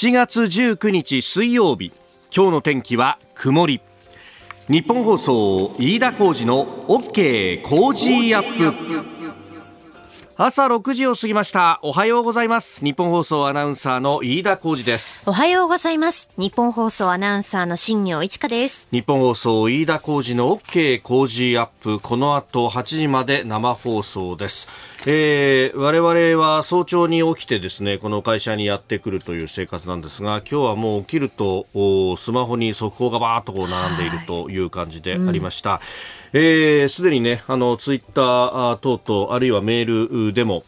7月19日水曜日。今日の天気は曇り。ニッポン放送飯田浩二の OK コージーアップ。朝6時を過ぎました。おはようございます。ニッポン放送アナウンサーの飯田浩二です。おはようございます。ニッポン放送アナウンサーの新行市佳です。ニッポン放送飯田浩二の OK Cozy up。この後8時まで生放送です。えー、我々は早朝に起きてですねこの会社にやってくるという生活なんですが今日はもう起きるとスマホに速報がバーッとこう並んでいるという感じでありました。はいうんすで、ー、にね、あの、ツイッター等々、あるいはメールでも、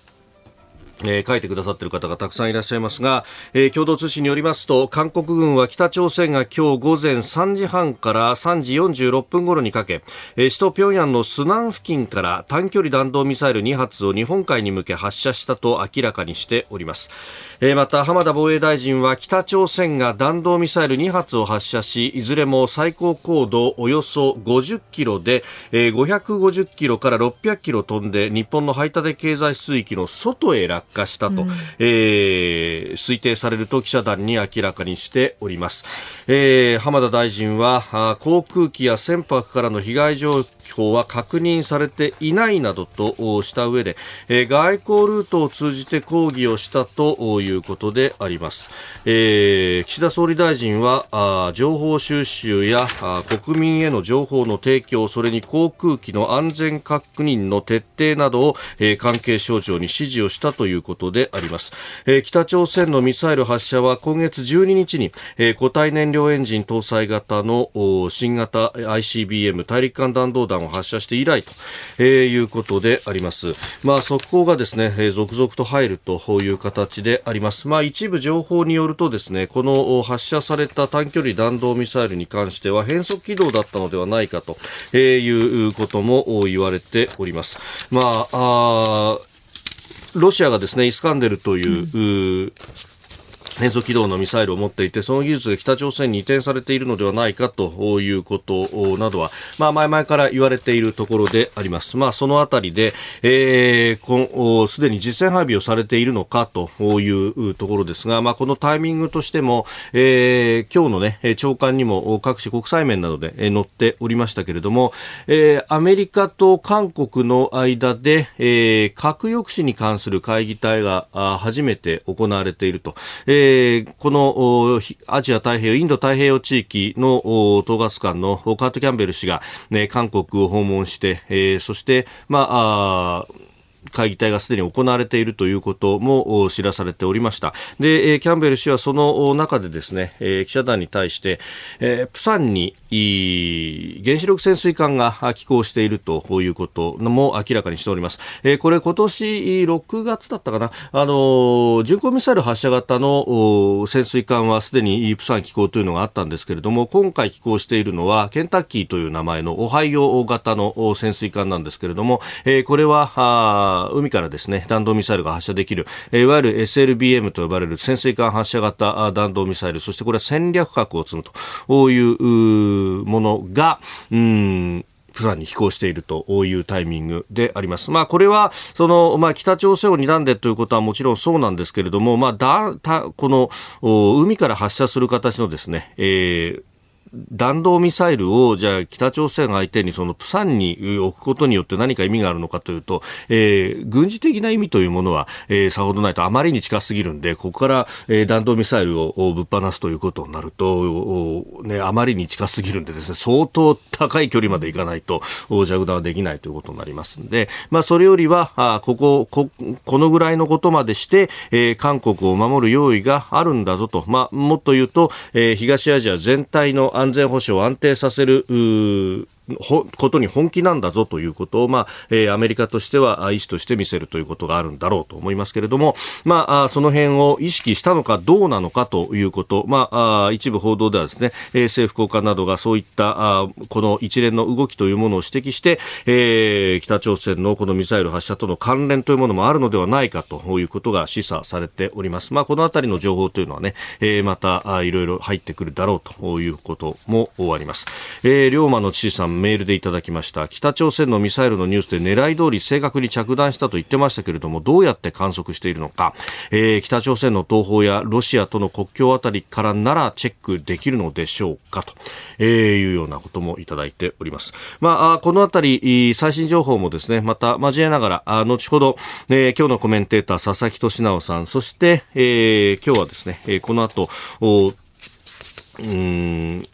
えー、書いてくださっている方がたくさんいらっしゃいますが、えー、共同通信によりますと韓国軍は北朝鮮が今日午前3時半から3時46分頃にかけ、えー、首都平壌のスナン付近から短距離弾道ミサイル2発を日本海に向け発射したと明らかにしております。えー、また浜田防衛大臣は北朝鮮が弾道ミサイル2発を発射しいずれも最高高度およそ50キロで、えー、550キロから600キロ飛んで日本の排他的経済水域の外へ落下したと、うん、えー、推定されると記者団に明らかにしております、えー、浜田大臣は航空機や船舶からの被害状況報は確認されていないなどとした上で、えー、外交ルートを通じて抗議をしたということであります、えー、岸田総理大臣はあ情報収集やあ国民への情報の提供それに航空機の安全確認の徹底などを、えー、関係省庁に指示をしたということであります、えー、北朝鮮のミサイル発射は今月12日に、えー、固体燃料エンジン搭載型の新型 ICBM 大陸間弾道弾を発射して以来と、えー、いうことであります。まあ、速報がですね、えー、続々と入るという形であります。まあ、一部情報によるとですね、この発射された短距離弾道ミサイルに関しては変則軌道だったのではないかと、えー、いうことも言われております。まあ、あロシアがですね、イスカンデルという、うん変速軌道のミサイルを持っていて、その技術が北朝鮮に移転されているのではないかということなどは、まあ、前々から言われているところであります。まあ、そのあたりで、えー、すでに実戦配備をされているのかというところですが、まあ、このタイミングとしても、えー、今日のね、長官にも各種国際面などで載っておりましたけれども、えー、アメリカと韓国の間で、えー、核抑止に関する会議体が初めて行われていると。えーえー、このアジア太平洋、インド太平洋地域の統括官のカート・キャンベル氏が、ね、韓国を訪問して、えー、そして、まあ、あ会議体がすでに行われているということも知らされておりました。で、キャンベル氏はその中でですね、記者団に対して、えー、プサンに原子力潜水艦が寄港しているということも明らかにしております。えー、これ今年6月だったかな、あの、巡航ミサイル発射型の潜水艦はすでにプサン寄港というのがあったんですけれども、今回寄港しているのはケンタッキーという名前のオハイオ型の潜水艦なんですけれども、えー、これは海からですね、弾道ミサイルが発射できる、いわゆる SLBM と呼ばれる潜水艦発射型弾道ミサイル、そしてこれは戦略核を積むというものが、うんプサンに飛行しているというタイミングであります。まあ、これは、その、まあ、北朝鮮を睨んでということはもちろんそうなんですけれども、まあ、だ、た、この、海から発射する形のですね、えー、弾道ミサイルをじゃあ北朝鮮相手にそのプサンに置くことによって何か意味があるのかというと、えー、軍事的な意味というものは、えー、さほどないとあまりに近すぎるんで、ここから、えー、弾道ミサイルをぶっ放すということになると、ね、あまりに近すぎるんでですね、相当高い距離まで行かないと、着弾はできないということになりますんで、まあそれよりは、あここ、こ、このぐらいのことまでして、えー、韓国を守る用意があるんだぞと、まあもっと言うと、えー、東アジア全体の安全保障を安定させることに本気なんだぞということを、まあえー、アメリカとしては意思として見せるということがあるんだろうと思いますけれども、まあ、その辺を意識したのかどうなのかということ、まあ、一部報道ではですね、政府高官などがそういったこの一連の動きというものを指摘して、えー、北朝鮮のこのミサイル発射との関連というものもあるのではないかということが示唆されております。まあ、このあたりの情報というのはね、えー、またいろいろ入ってくるだろうということもあります。えー、龍馬の知事さんんメールでいただきました。北朝鮮のミサイルのニュースで狙い通り正確に着弾したと言ってましたけれどもどうやって観測しているのか、えー、北朝鮮の東方やロシアとの国境あたりからならチェックできるのでしょうかと、えー、いうようなこともいただいております。まあ、このあたり最新情報もですねまた交えながらあ後ほど、えー、今日のコメンテーター佐々木俊直さんそして、えー、今日はですね、え、この後うん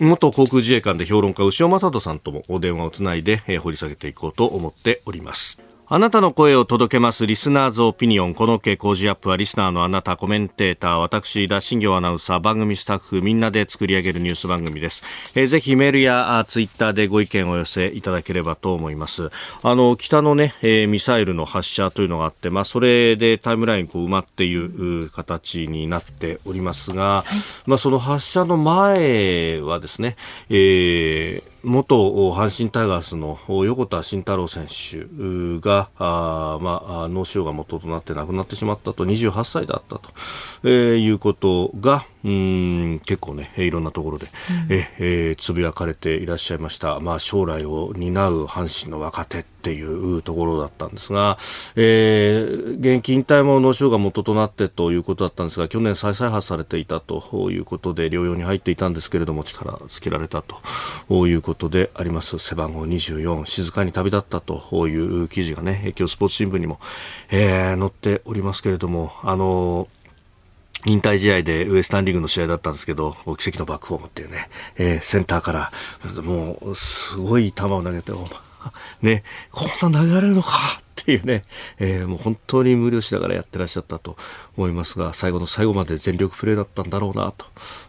元航空自衛官で評論家、牛尾正人さんともお電話をつないで、えー、掘り下げていこうと思っております。あなたの声を届けますリスナーズオピニオン。この OK 工事アップはリスナーのあなた、コメンテーター、私、田新行アナウンサー、番組スタッフ、みんなで作り上げるニュース番組です。えー、ぜひメールやツイッターでご意見を寄せいただければと思います。あの、北のね、えー、ミサイルの発射というのがあって、まあ、それでタイムラインこう埋まっている形になっておりますが、まあ、その発射の前はですね、えー元阪神タイガースの横田慎太郎選手があ、まあ、脳腫瘍が元となって亡くなってしまったと28歳だったと、えー、いうことがうん結構ねいろんなところで、うん、ええー、つぶやかれていらっしゃいました、まあ、将来を担う阪神の若手っていうところだったんですが、えー、現役引退も脳腫瘍が元となってということだったんですが去年再再発されていたということで療養に入っていたんですけれども力つけられたということであります。背番号24静かに旅立ったという記事がね今日スポーツ新聞にも、えー、載っておりますけれどもあのー引退試合でウエスタンリーグの試合だったんですけど、奇跡のバックホームっていうね、えー、センターから、もう、すごい球を投げて、ね、こんな投げられるのかっていうね、えー、もう本当に無理をしながらやってらっしゃったと思いますが、最後の最後まで全力プレーだったんだろうな、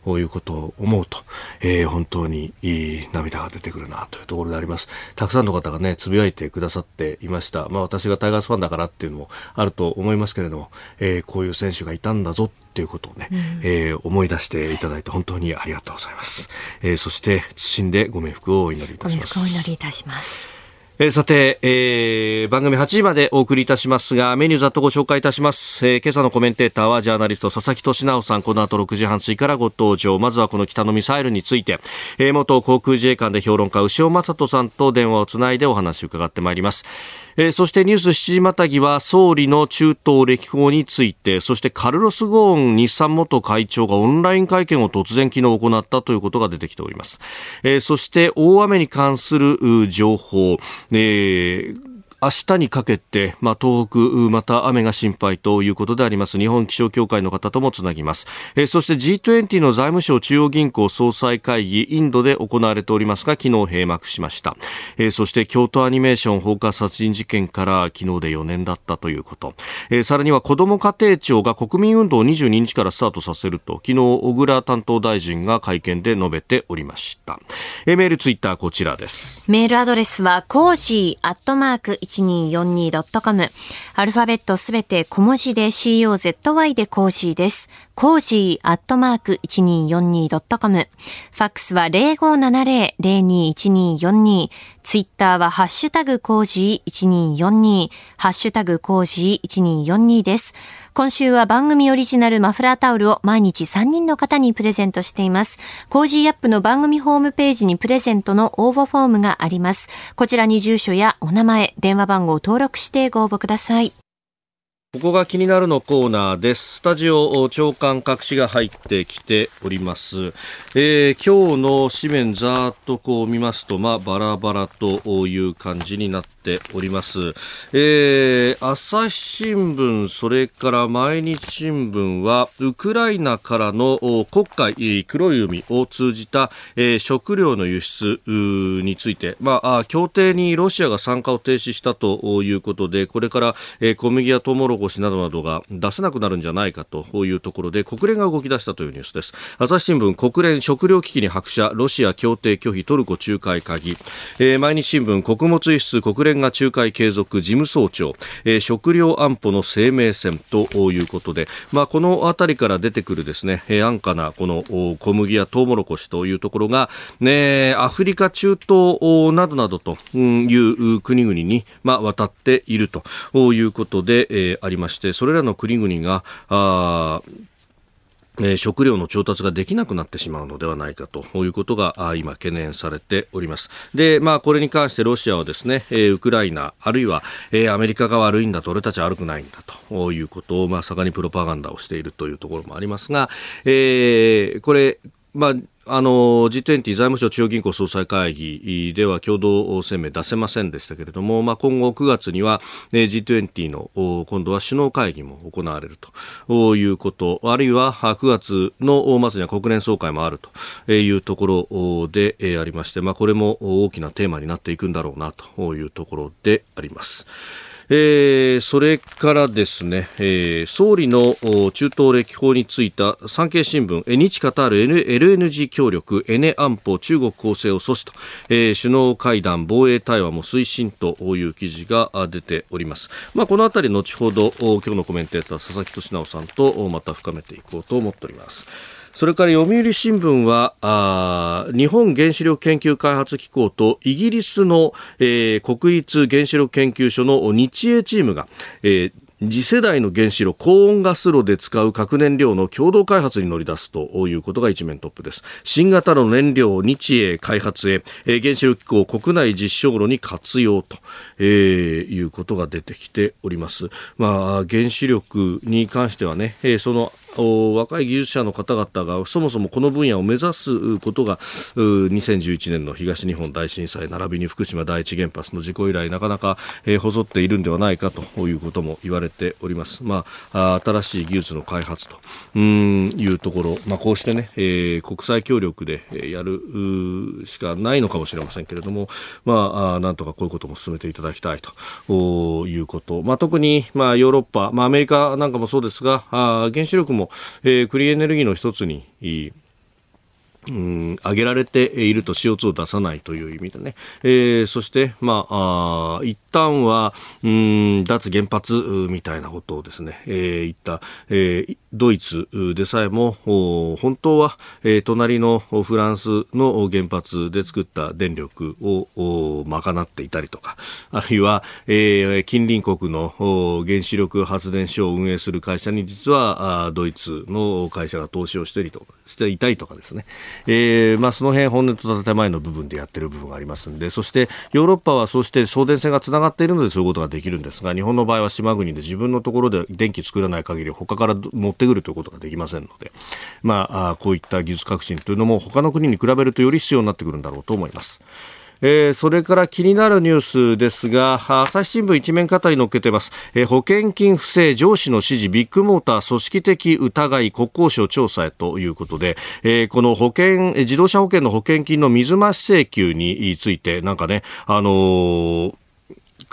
ということを思うと、えー、本当にいい涙が出てくるな、というところであります。たくさんの方がね、つぶやいてくださっていました。まあ私がタイガースファンだからっていうのもあると思いますけれども、えー、こういう選手がいたんだぞっていうことをね、うん、えー、思い出していただいて本当にありがとうございます。えー、そして、謹んでご冥福をお祈りいたします。ご冥福をお祈りいたします。えー、さて、えー、番組8時までお送りいたしますが、メニューざっとご紹介いたします。えー、今朝のコメンテーターはジャーナリスト佐々木俊直さん、この後6時半過ぎからご登場。まずはこの北のミサイルについて、えー、元航空自衛官で評論家、牛尾正人さんと電話をつないでお話を伺ってまいります。えー、そしてニュース7時またぎは総理の中東歴訪についてそしてカルロス・ゴーン日産元会長がオンライン会見を突然昨日行ったということが出てきております、えー、そして大雨に関する情報、えー明日にかけて、まあ、東北、また雨が心配ということであります。日本気象協会の方ともつなぎます。えー、そして G20 の財務相中央銀行総裁会議、インドで行われておりますが、昨日閉幕しました。えー、そして京都アニメーション放火殺人事件から昨日で4年だったということ。えー、さらにはこども家庭庁が国民運動を22日からスタートさせると、昨日小倉担当大臣が会見で述べておりました。えー、メール、ツイッターこちらです。メールアドレスは、コージーアットマーク 1242.com。アルファベットすべて小文字で COZY でコージーです。コージーアットマーク 1242.com。ファックスは0570-021242。ツイッターはハッシュタグコージー1242。ハッシュタグコージー1242です。今週は番組オリジナルマフラータオルを毎日3人の方にプレゼントしています。コージーアップの番組ホームページにプレゼントの応募フォームがあります。こちらに住所やお名前、電話番号を登録してご応募ください。ここが気になるのコーナーです。スタジオ長官隠しが入ってきております。えー、今日の紙面ざーっとこう見ますと、まあ、バラバラという感じになってております。えー、朝日新聞、それから毎日新聞は、ウクライナからの国海、黒い海を通じた、えー、食料の輸出について、まあ、協定にロシアが参加を停止したということで、これから、えー、小麦やトウモロコシなどなどが出せなくなるんじゃないかというところで、国連が動き出したというニュースです。朝日新聞、国連食糧危機に拍車、ロシア協定拒否、トルコ仲介鍵。えー、毎日新聞、穀物輸出国連連が仲介継続事務総長、えー、食料安保の生命線ということで、まあ、このあたりから出てくるですね、えー、安価なこの小麦やトウモロコシというところが、ね、アフリカ、中東などなどという国々に、まあ、渡っているということで、えー、ありまして、それらの国々が、あえ食料の調達ができなくなってしまうのではないかということが今懸念されております。で、まあこれに関してロシアはですね、えウクライナあるいは、えアメリカが悪いんだと俺たちは悪くないんだということをまあ盛んにプロパガンダをしているというところもありますが、えー、これまああの G20 財務省中央銀行総裁会議では共同声明出せませんでしたけれども、まあ、今後9月には G20 の今度は首脳会議も行われるということあるいは9月の末には国連総会もあるというところでありまして、まあ、これも大きなテーマになっていくんだろうなというところであります。えー、それからですね、えー、総理の中東歴訪についた産経新聞、日カタール LNG 協力、エネ安保、中国構成を阻止と、えー、首脳会談、防衛対話も推進という記事が出ております。まあ、このあたり、後ほど、今日のコメンテーター、佐々木俊直さんとまた深めていこうと思っております。それから読売新聞はあ日本原子力研究開発機構とイギリスの、えー、国立原子力研究所の日英チームが、えー次世代の原子炉高温ガス炉で使う核燃料の共同開発に乗り出すということが一面トップです。新型の燃料日英開発へ、え、原子力機構国内実証炉に活用と、えー、いうことが出てきております。まあ原子力に関してはね、え、その若い技術者の方々がそもそもこの分野を目指すことが2011年の東日本大震災並びに福島第一原発の事故以来なかなか、えー、細っているんではないかということも言われております。まあ、新しい技術の開発とうんいうところ、まあ、こうしてね、えー、国際協力でやるしかないのかもしれませんけれども、まあ、なんとかこういうことも進めていただきたいということ。まあ、特に、まあ、ヨーロッパ、まあ、アメリカなんかもそうですが、あ原子力もえー、クリーンエネルギーの一つにうん、上げられていると CO2 を出さないという意味でね、えー、そして、まあ、あ一旦は、うん、脱原発みたいなことをですね、えー、言った、えー、ドイツでさえも、本当は、隣のフランスの原発で作った電力を賄っていたりとか、あるいは、近隣国の原子力発電所を運営する会社に実はドイツの会社が投資をしていとしていたりとかですね、えーまあ、その辺本音と建前の部分でやっている部分がありますんでそしてヨーロッパはそして送電線がつながっているのでそういうことができるんですが日本の場合は島国で自分のところで電気作らない限り他から持ってくるということができませんので、まあ、こういった技術革新というのも他の国に比べるとより必要になってくるんだろうと思います。えー、それから気になるニュースですが朝日新聞一面方に載っけてます、えー、保険金不正上司の指示ビッグモーター組織的疑い国交省調査へということで、えー、この保険自動車保険の保険金の水増し請求についてなんかねあのー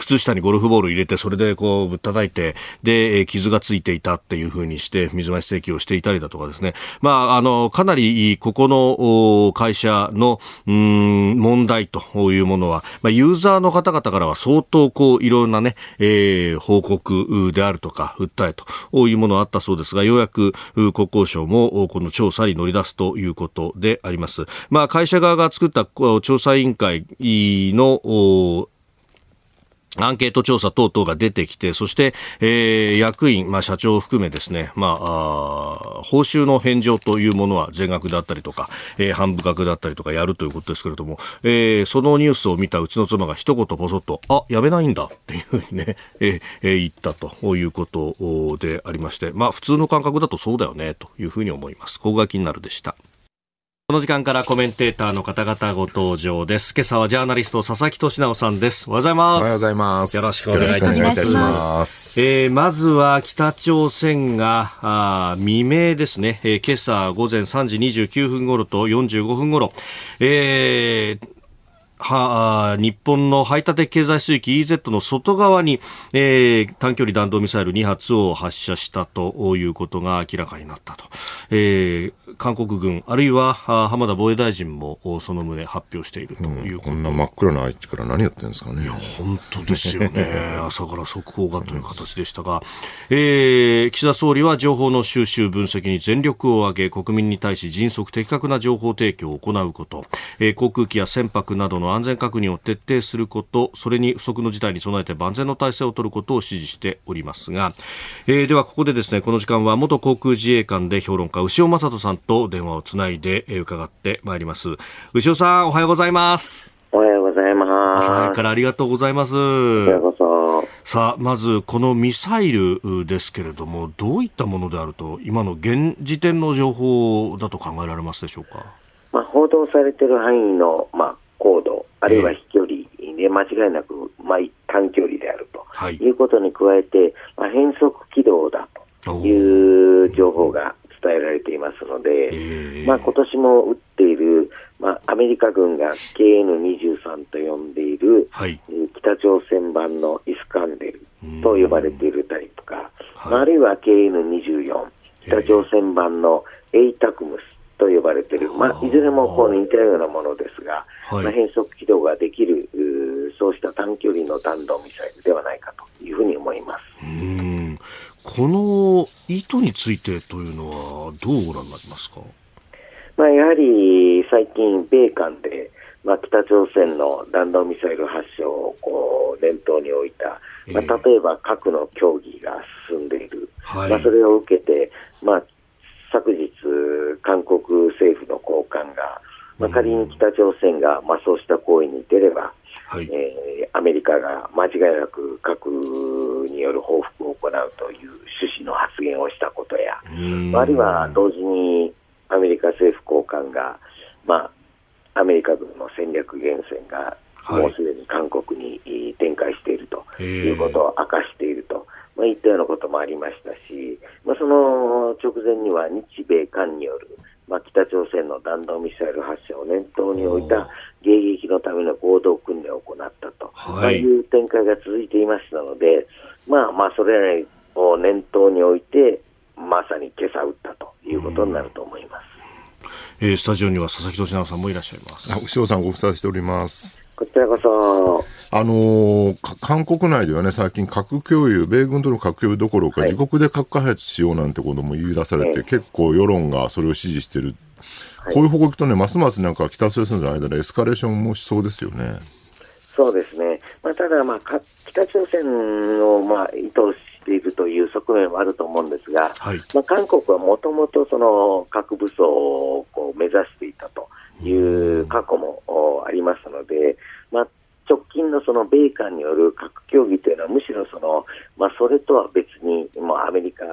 靴下にゴルフボール入れて、それでこうぶったたいて、で、傷がついていたっていうふうにして、水増し請求をしていたりだとかですね。まあ、あの、かなり、ここの会社の、うん、問題というものは、まあ、ユーザーの方々からは相当、こう、いろんなね、えー、報告であるとか、訴えというものあったそうですが、ようやく国交省もこの調査に乗り出すということであります。まあ、会社側が作った調査委員会のアンケート調査等々が出てきて、そして、えー、役員、まあ、社長を含めですね、まあ報酬の返上というものは全額だったりとか、えー、半分額だったりとかやるということですけれども、えー、そのニュースを見たうちの妻が一言ぽそっと、あ、やめないんだっていうふうにね、えー、言ったということでありまして、まあ、普通の感覚だとそうだよね、というふうに思います。ここが気になるでした。この時間からコメンテーターの方々ご登場です。今朝はジャーナリスト佐々木俊直さんです。おはようございます。おはようございます。よろしくお願いいたします。ますえー、まずは北朝鮮があ未明ですね、えー、今朝午前3時29分頃と45分頃、えーは日本の排他的経済水域 EZ の外側に、えー、短距離弾道ミサイル2発を発射したということが明らかになったと、えー、韓国軍、あるいは浜田防衛大臣もその旨発表しているということ、うん、こんな真っ暗な愛知から何やってるんですかね。いや、本当ですよね。朝から速報がという形でしたが、えー、岸田総理は情報の収集、分析に全力を挙げ、国民に対し迅速的確な情報提供を行うこと、えー、航空機や船舶などの安全確認を徹底すること、それに不測の事態に備えて万全の体制を取ることを指示しておりますが、えー、ではここでですね、この時間は元航空自衛官で評論家、牛尾正人さんと電話をつないで伺ってまいります。牛尾さん、おはようございます。おはようございます。朝早からありがとうございます。さあ、まずこのミサイルですけれども、どういったものであると、今の現時点の情報だと考えられますでしょうか？まあ、報道されている範囲の、まあ、高度、あるいは飛距離で間違いなく、まあ、短距離であると、はい、いうことに加えて、まあ、変則軌道だという情報が伝えられていますので、まあ今年も撃っている、まあ、アメリカ軍が KN23 と呼んでいる、はい、北朝鮮版のイスカンデルと呼ばれているタイプか、はい、あるいは KN24、北朝鮮版のエイタクムスと呼ばれている、まあ、いずれもこう似たようなものですが、はい、まあ、変則軌道ができる、そうした短距離の弾道ミサイルではないかというふうに思います。この意図についてというのは、どうご覧になりますか、まあ、やはり最近、米韓で、まあ、北朝鮮の弾道ミサイル発射をこう念頭に置いた、まあ、例えば核の協議が進んでいる、はい、まあ、それを受けて、まあ、昨日、韓国政府の高官が、まあ、仮に北朝鮮が、まあ、そうした行為に出れば、はい、えー、アメリカが間違いなく核による報復を行うという趣旨の発言をしたことや、あるいは同時にアメリカ政府高官が、まあ、アメリカ軍の戦略源泉がもうすでに韓国に展開しているということを明かしていると。まあ、いったようなこともありましたし、まあ、その直前には日米韓による、まあ、北朝鮮の弾道ミサイル発射を念頭に置いた迎撃のための合同訓練を行ったと、はい、いう展開が続いていましたので、まあ、まあそれを念頭に置いて、まさに今朝撃ったということになると思います。えー、スタジオには佐々木俊直さんもいらっしゃいます。牛尾さんご無沙汰しております。こちらこそ。あのー、韓国内ではね、最近核共有、米軍との核共有どころか、自国で核開発しようなんてことも言い出されて、結構世論がそれを支持してる。こういう方向行くとね、ますますなんか北朝鮮の間でエスカレーションもしそうですよね。そうですね。まあ、ただ、まあ、北朝鮮を、まあ、意図しているという側面はあると思うんですが、はい、まあ、韓国はもともとその核武装をこう目指していたという過去もありますので、まあ、直近のその米韓による核協議というのは、むしろその、まあ、それとは別に、まあ、アメリカ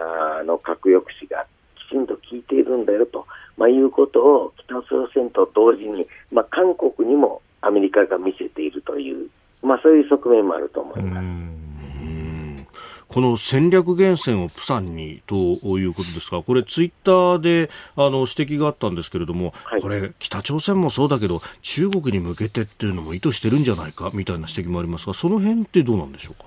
の核抑止がきちんと効いているんだよと、まあ、いうことを北朝鮮と同時に、まあ、韓国にもアメリカが見せているという、まあ、そういう側面もあると思います。この戦略源泉をプサンにということですが、これ、ツイッターであの指摘があったんですけれども、はい、これ、北朝鮮もそうだけど、中国に向けてっていうのも意図してるんじゃないか？みたいな指摘もありますが、その辺ってどうなんでしょうか？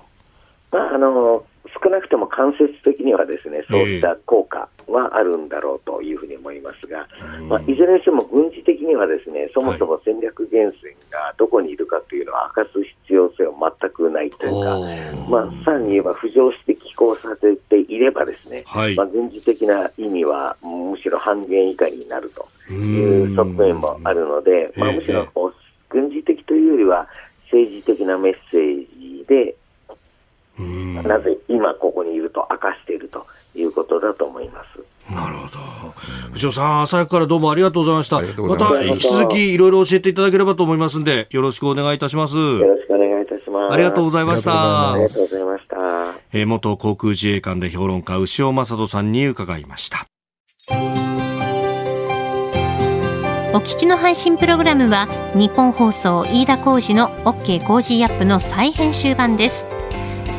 まあ、あの少なくとも間接的にはですねそういった効果はあるんだろうというふうに思いますが、えー、まあ、いずれにしても軍事的にはですねそもそも戦略源泉がどこにいるかというのは明かす必要性は全くないというか、まあ、さらに言えば浮上して寄港させていればですね、はい、まあ、軍事的な意味はむしろ半減以下になるという側面もあるので、まあ、むしろ軍事的というよりは政治的なメッセージでなぜ今ここにいると明かしているということだと思います。なるほど。藤尾さん、朝早くからどうもありがとうございました。また引き続きいろいろ教えていただければと思いますんで、よろしくお願いいたします。よろしくお願いいたします。ありがとうございました。ありがとうございました。えー、元航空自衛官で評論家、牛尾正人さんに伺いました。お聞きの配信プログラムはニッポン放送飯田浩司の OK Cozy up の再編集版です。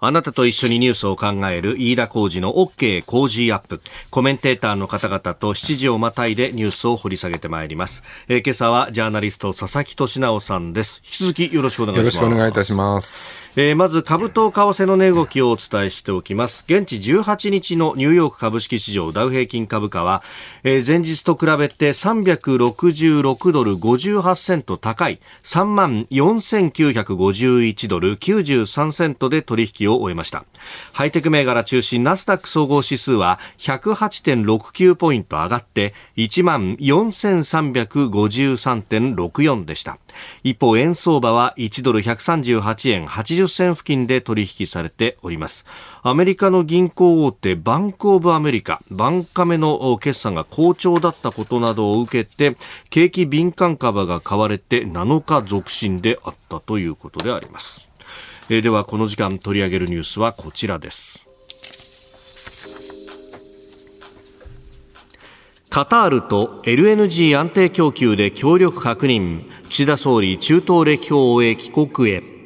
あなたと一緒にニュースを考える飯田浩二の OK 工事アップ。コメンテーターの方々と7時をまたいでニュースを掘り下げてまいります。えー、今朝はジャーナリスト佐々木俊直さんです。引き続きよろしくお願いします。よろしくお願いいたします。えー、まず株と為替の値動きをお伝えしておきます。現地18日のニューヨーク株式市場ダウ平均株価は、えー、前日と比べて366ドル58セント高い3万4951ドル93セントで取引を終えました。ハイテク銘柄中心ナスダック総合指数は108.69ポイント上がって1万4353.64でした。一方、円相場は1ドル138円80銭付近で取引されております。アメリカの銀行大手バンクオブアメリカ、バンカメの決算が好調だったことなどを受けて、景気敏感株が買われて7日続伸であったということであります。えー、ではこの時間取り上げるニュースはこちらです。カタールと LNG 安定供給で協力確認。岸田総理中東歴訪を終え帰国へ。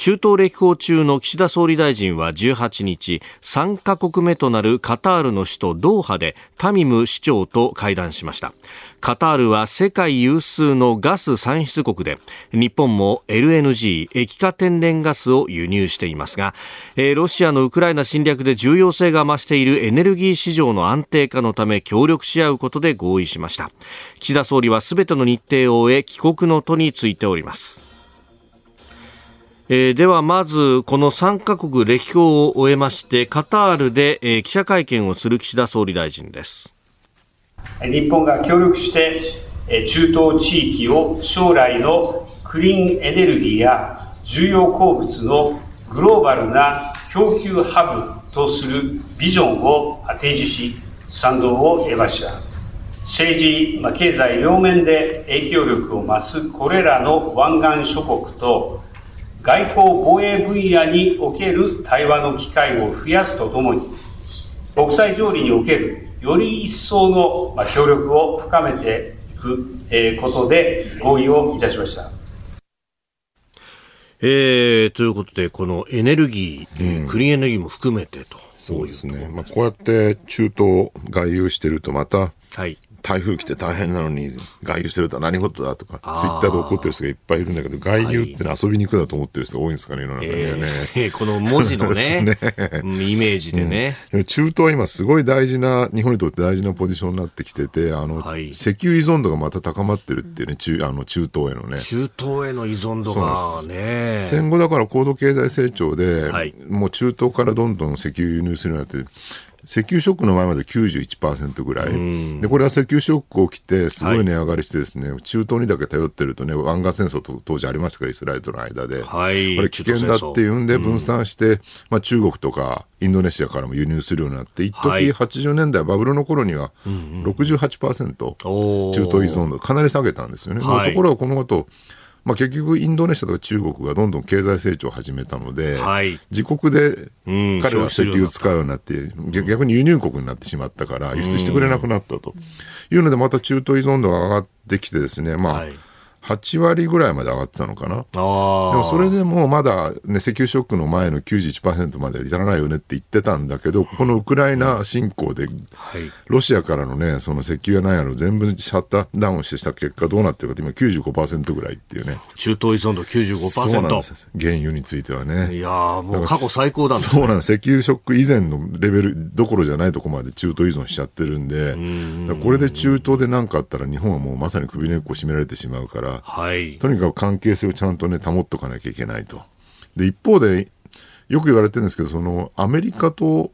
中東歴訪中の岸田総理大臣は18日3カ国目となるカタールの首都ドーハでタミム市長と会談しました。カタールは世界有数のガス産出国で日本も LNG 液化天然ガスを輸入していますがロシアのウクライナ侵略で重要性が増しているエネルギー市場の安定化のため協力し合うことで合意しました。岸田総理はすべての日程を終え帰国の途についております。えー、ではまずこの3カ国歴訪を終えましてカタールで、えー、記者会見をする岸田総理大臣です。日本が協力して中東地域を将来のクリーンエネルギーや重要鉱物のグローバルな供給ハブとするビジョンを提示し賛同を得ました。政治ま、経済両面で影響力を増すこれらの湾岸諸国と外交防衛分野における対話の機会を増やすとともに、国際条理におけるより一層の協力を深めていくことで合意をいたしました。えー、ということで、このエネルギー、うん、クリーンエネルギーも含めてと。そうですね。まあ、こうやって中東外遊してるとまた、はい、台風来て大変なのに外遊してるとは何事だとかツイッターで怒ってる人がいっぱいいるんだけど外遊ってのは遊びに行くだと思ってる人多いんですかね世の中にはね、えー、この文字のね ね、イメージでね、うん、中東は今すごい大事な日本にとって大事なポジションになってきててあの、はい、石油依存度がまた高まってるっていうね中あの中東へのね。中東への依存度がね。戦後だから高度経済成長で、はい、もう中東からどんどん石油輸入するようになって石油ショックの前まで91%ぐらい、でこれは石油ショック起きて、すごい値上がりして、ですね、はい、中東にだけ頼ってるとね、湾岸戦争と当時ありましたから、イスラエルとの間で、はい、これ危険だっていうんで、分散して、うん、まあ、中国とかインドネシアからも輸入するようになって、一時80年代、バブルの頃には68%、中東依存度、かなり下げたんですよね。はい、ところがこの後まあ、結局、インドネシアとか中国がどんどん経済成長を始めたので、はい、自国で彼らは石油を使うようになって、逆に輸入国になってしまってから、輸出してくれなくなったと。いうので、また中東依存度が上がってきてですね、まあ、はい8割ぐらいまで上がってたのかな。でもそれでもまだ、ね、石油ショックの前の91%までは至らないよねって言ってたんだけど、このウクライナ侵攻で、ロシアからのね、その石油や何やら全部シャッターダウンしてした結果どうなってるかって今95%ぐらいっていうね。中東依存度95%。そうなんです。原油についてはね。いやもう過去最高だ、ね、そうなんです。石油ショック以前のレベルどころじゃないとこまで中東依存しちゃってるんで、これで中東で何かあったら日本はもうまさに首根っこ締められてしまうから、はい、とにかく関係性をちゃんとね、保っとかなきゃいけないと。で、一方で、よく言われてるんですけど、その、アメリカと、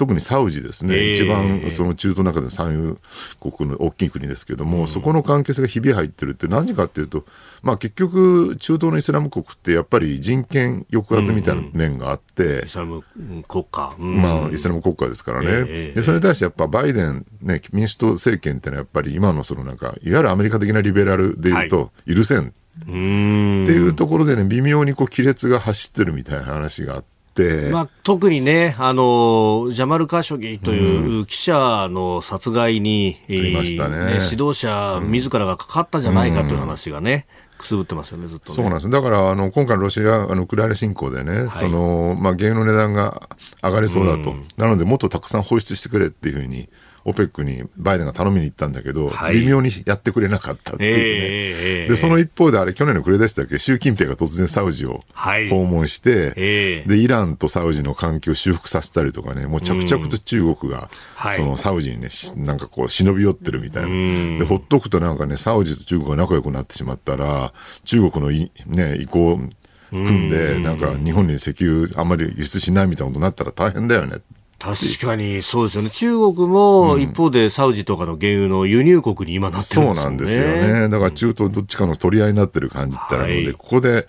特にサウジですね、えー一番その中東の中での産油国の大きい国ですけども、そこの関係性がひび入ってるって何かっていうと、まあ、結局、中東のイスラム国ってやっぱり人権抑圧みたいな面があって、イスラムうん国家。うん。まあ、イスラム国家ですからね、ええでそれに対してやっぱバイデン、ね、民主党政権ってのはやっぱり今のそのなんか、いわゆるアメリカ的なリベラルでいうと、許せん。っうーん。ていうところでね、微妙にこう亀裂が走ってるみたいな話があって、まあ、特にね、あの、ジャマル・カショギという記者の殺害に、えーりましたね。指導者自らがかかったんじゃないかという話がね、くすぶってますよね、ずっとね。そうなんですだからあの今回のロシア、あのウクライナ侵攻でね、そのまあ、原油の値段が上がりそうだと、なので、もっとたくさん放出してくれっていうふうに、オペックにバイデンが頼みに行ったんだけど、はい。微妙にやってくれなかったっていうね。ええええで、その一方で、あれ、去年の暮れでしたっけ、習近平が突然サウジをはい。訪問して、ええ。で、イランとサウジの関係を修復させたりとかね、もう着々と中国が、はい。そのサウジにね、しなんかこう、忍び寄ってるみたいな。で、ほっとくとなんかね、サウジと中国が仲良くなってしまったら、中国のい、ね、意向を組んで、なんか日本に石油あんまり輸出しないみたいなことになったら大変だよね。確かにそうですよね。中国も一方でサウジとかの原油の輸入国に今なってるんですよね。そうなんですよね。だから中東どっちかの取り合いになってる感じってあるので、はいここで、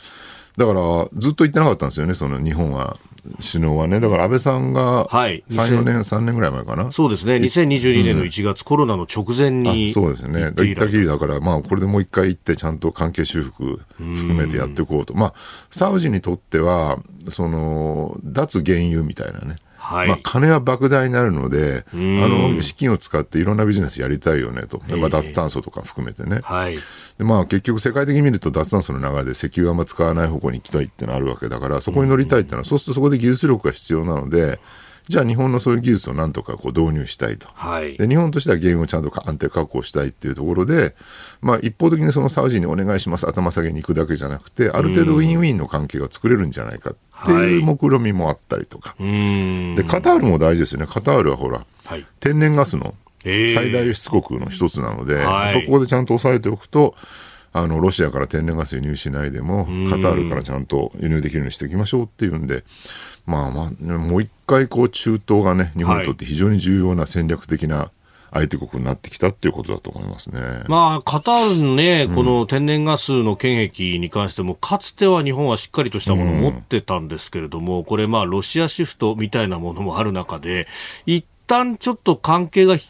だからずっと言ってなかったんですよね、その日本は、首脳はね。だから安倍さんがはい3、4年、3年ぐらい前かな。そうですね。2022年の1月、コロナの直前に。あそうですね。行ったきりだから、まあ、これでもう一回行って、ちゃんと関係修復含めてやっていこうと。まあ、サウジにとっては、その、脱原油みたいなね。はいまあ、金は莫大になるので、あの、資金を使っていろんなビジネスやりたいよねと。まあ、脱炭素とか含めてね。はい。でまあ、結局、世界的に見ると脱炭素の流れで石油はあんま使わない方向に行きたいってのあるわけだから、そこに乗りたいってのは、そうするとそこで技術力が必要なので、じゃあ日本のそういう技術をなんとかこう導入したいと。はい。で日本としては原油をちゃんと安定確保したいっていうところで、まあ、一方的にそのサウジにお願いします、頭下げに行くだけじゃなくて、ある程度ウィンウィンの関係が作れるんじゃないかっていう目論みもあったりとか、うーん。でカタールも大事ですよね、カタールはほら、はい。天然ガスのええ最大輸出国の一つなので、はいやっぱここでちゃんと押さえておくと、あのロシアから天然ガス輸入しないでも、カタールからちゃんと輸入できるようにしていきましょうっていうんで、まあまあ、もう一回こう中東がね、日本にとって非常に重要な戦略的な相手国になってきたっていうことだと思いますね。まあ、カタールのね、この天然ガスの権益に関しても、かつては日本はしっかりとしたものを持ってたんですけれども、これまあ、ロシアシフトみたいなものもある中で、一旦ちょっと関係が冷え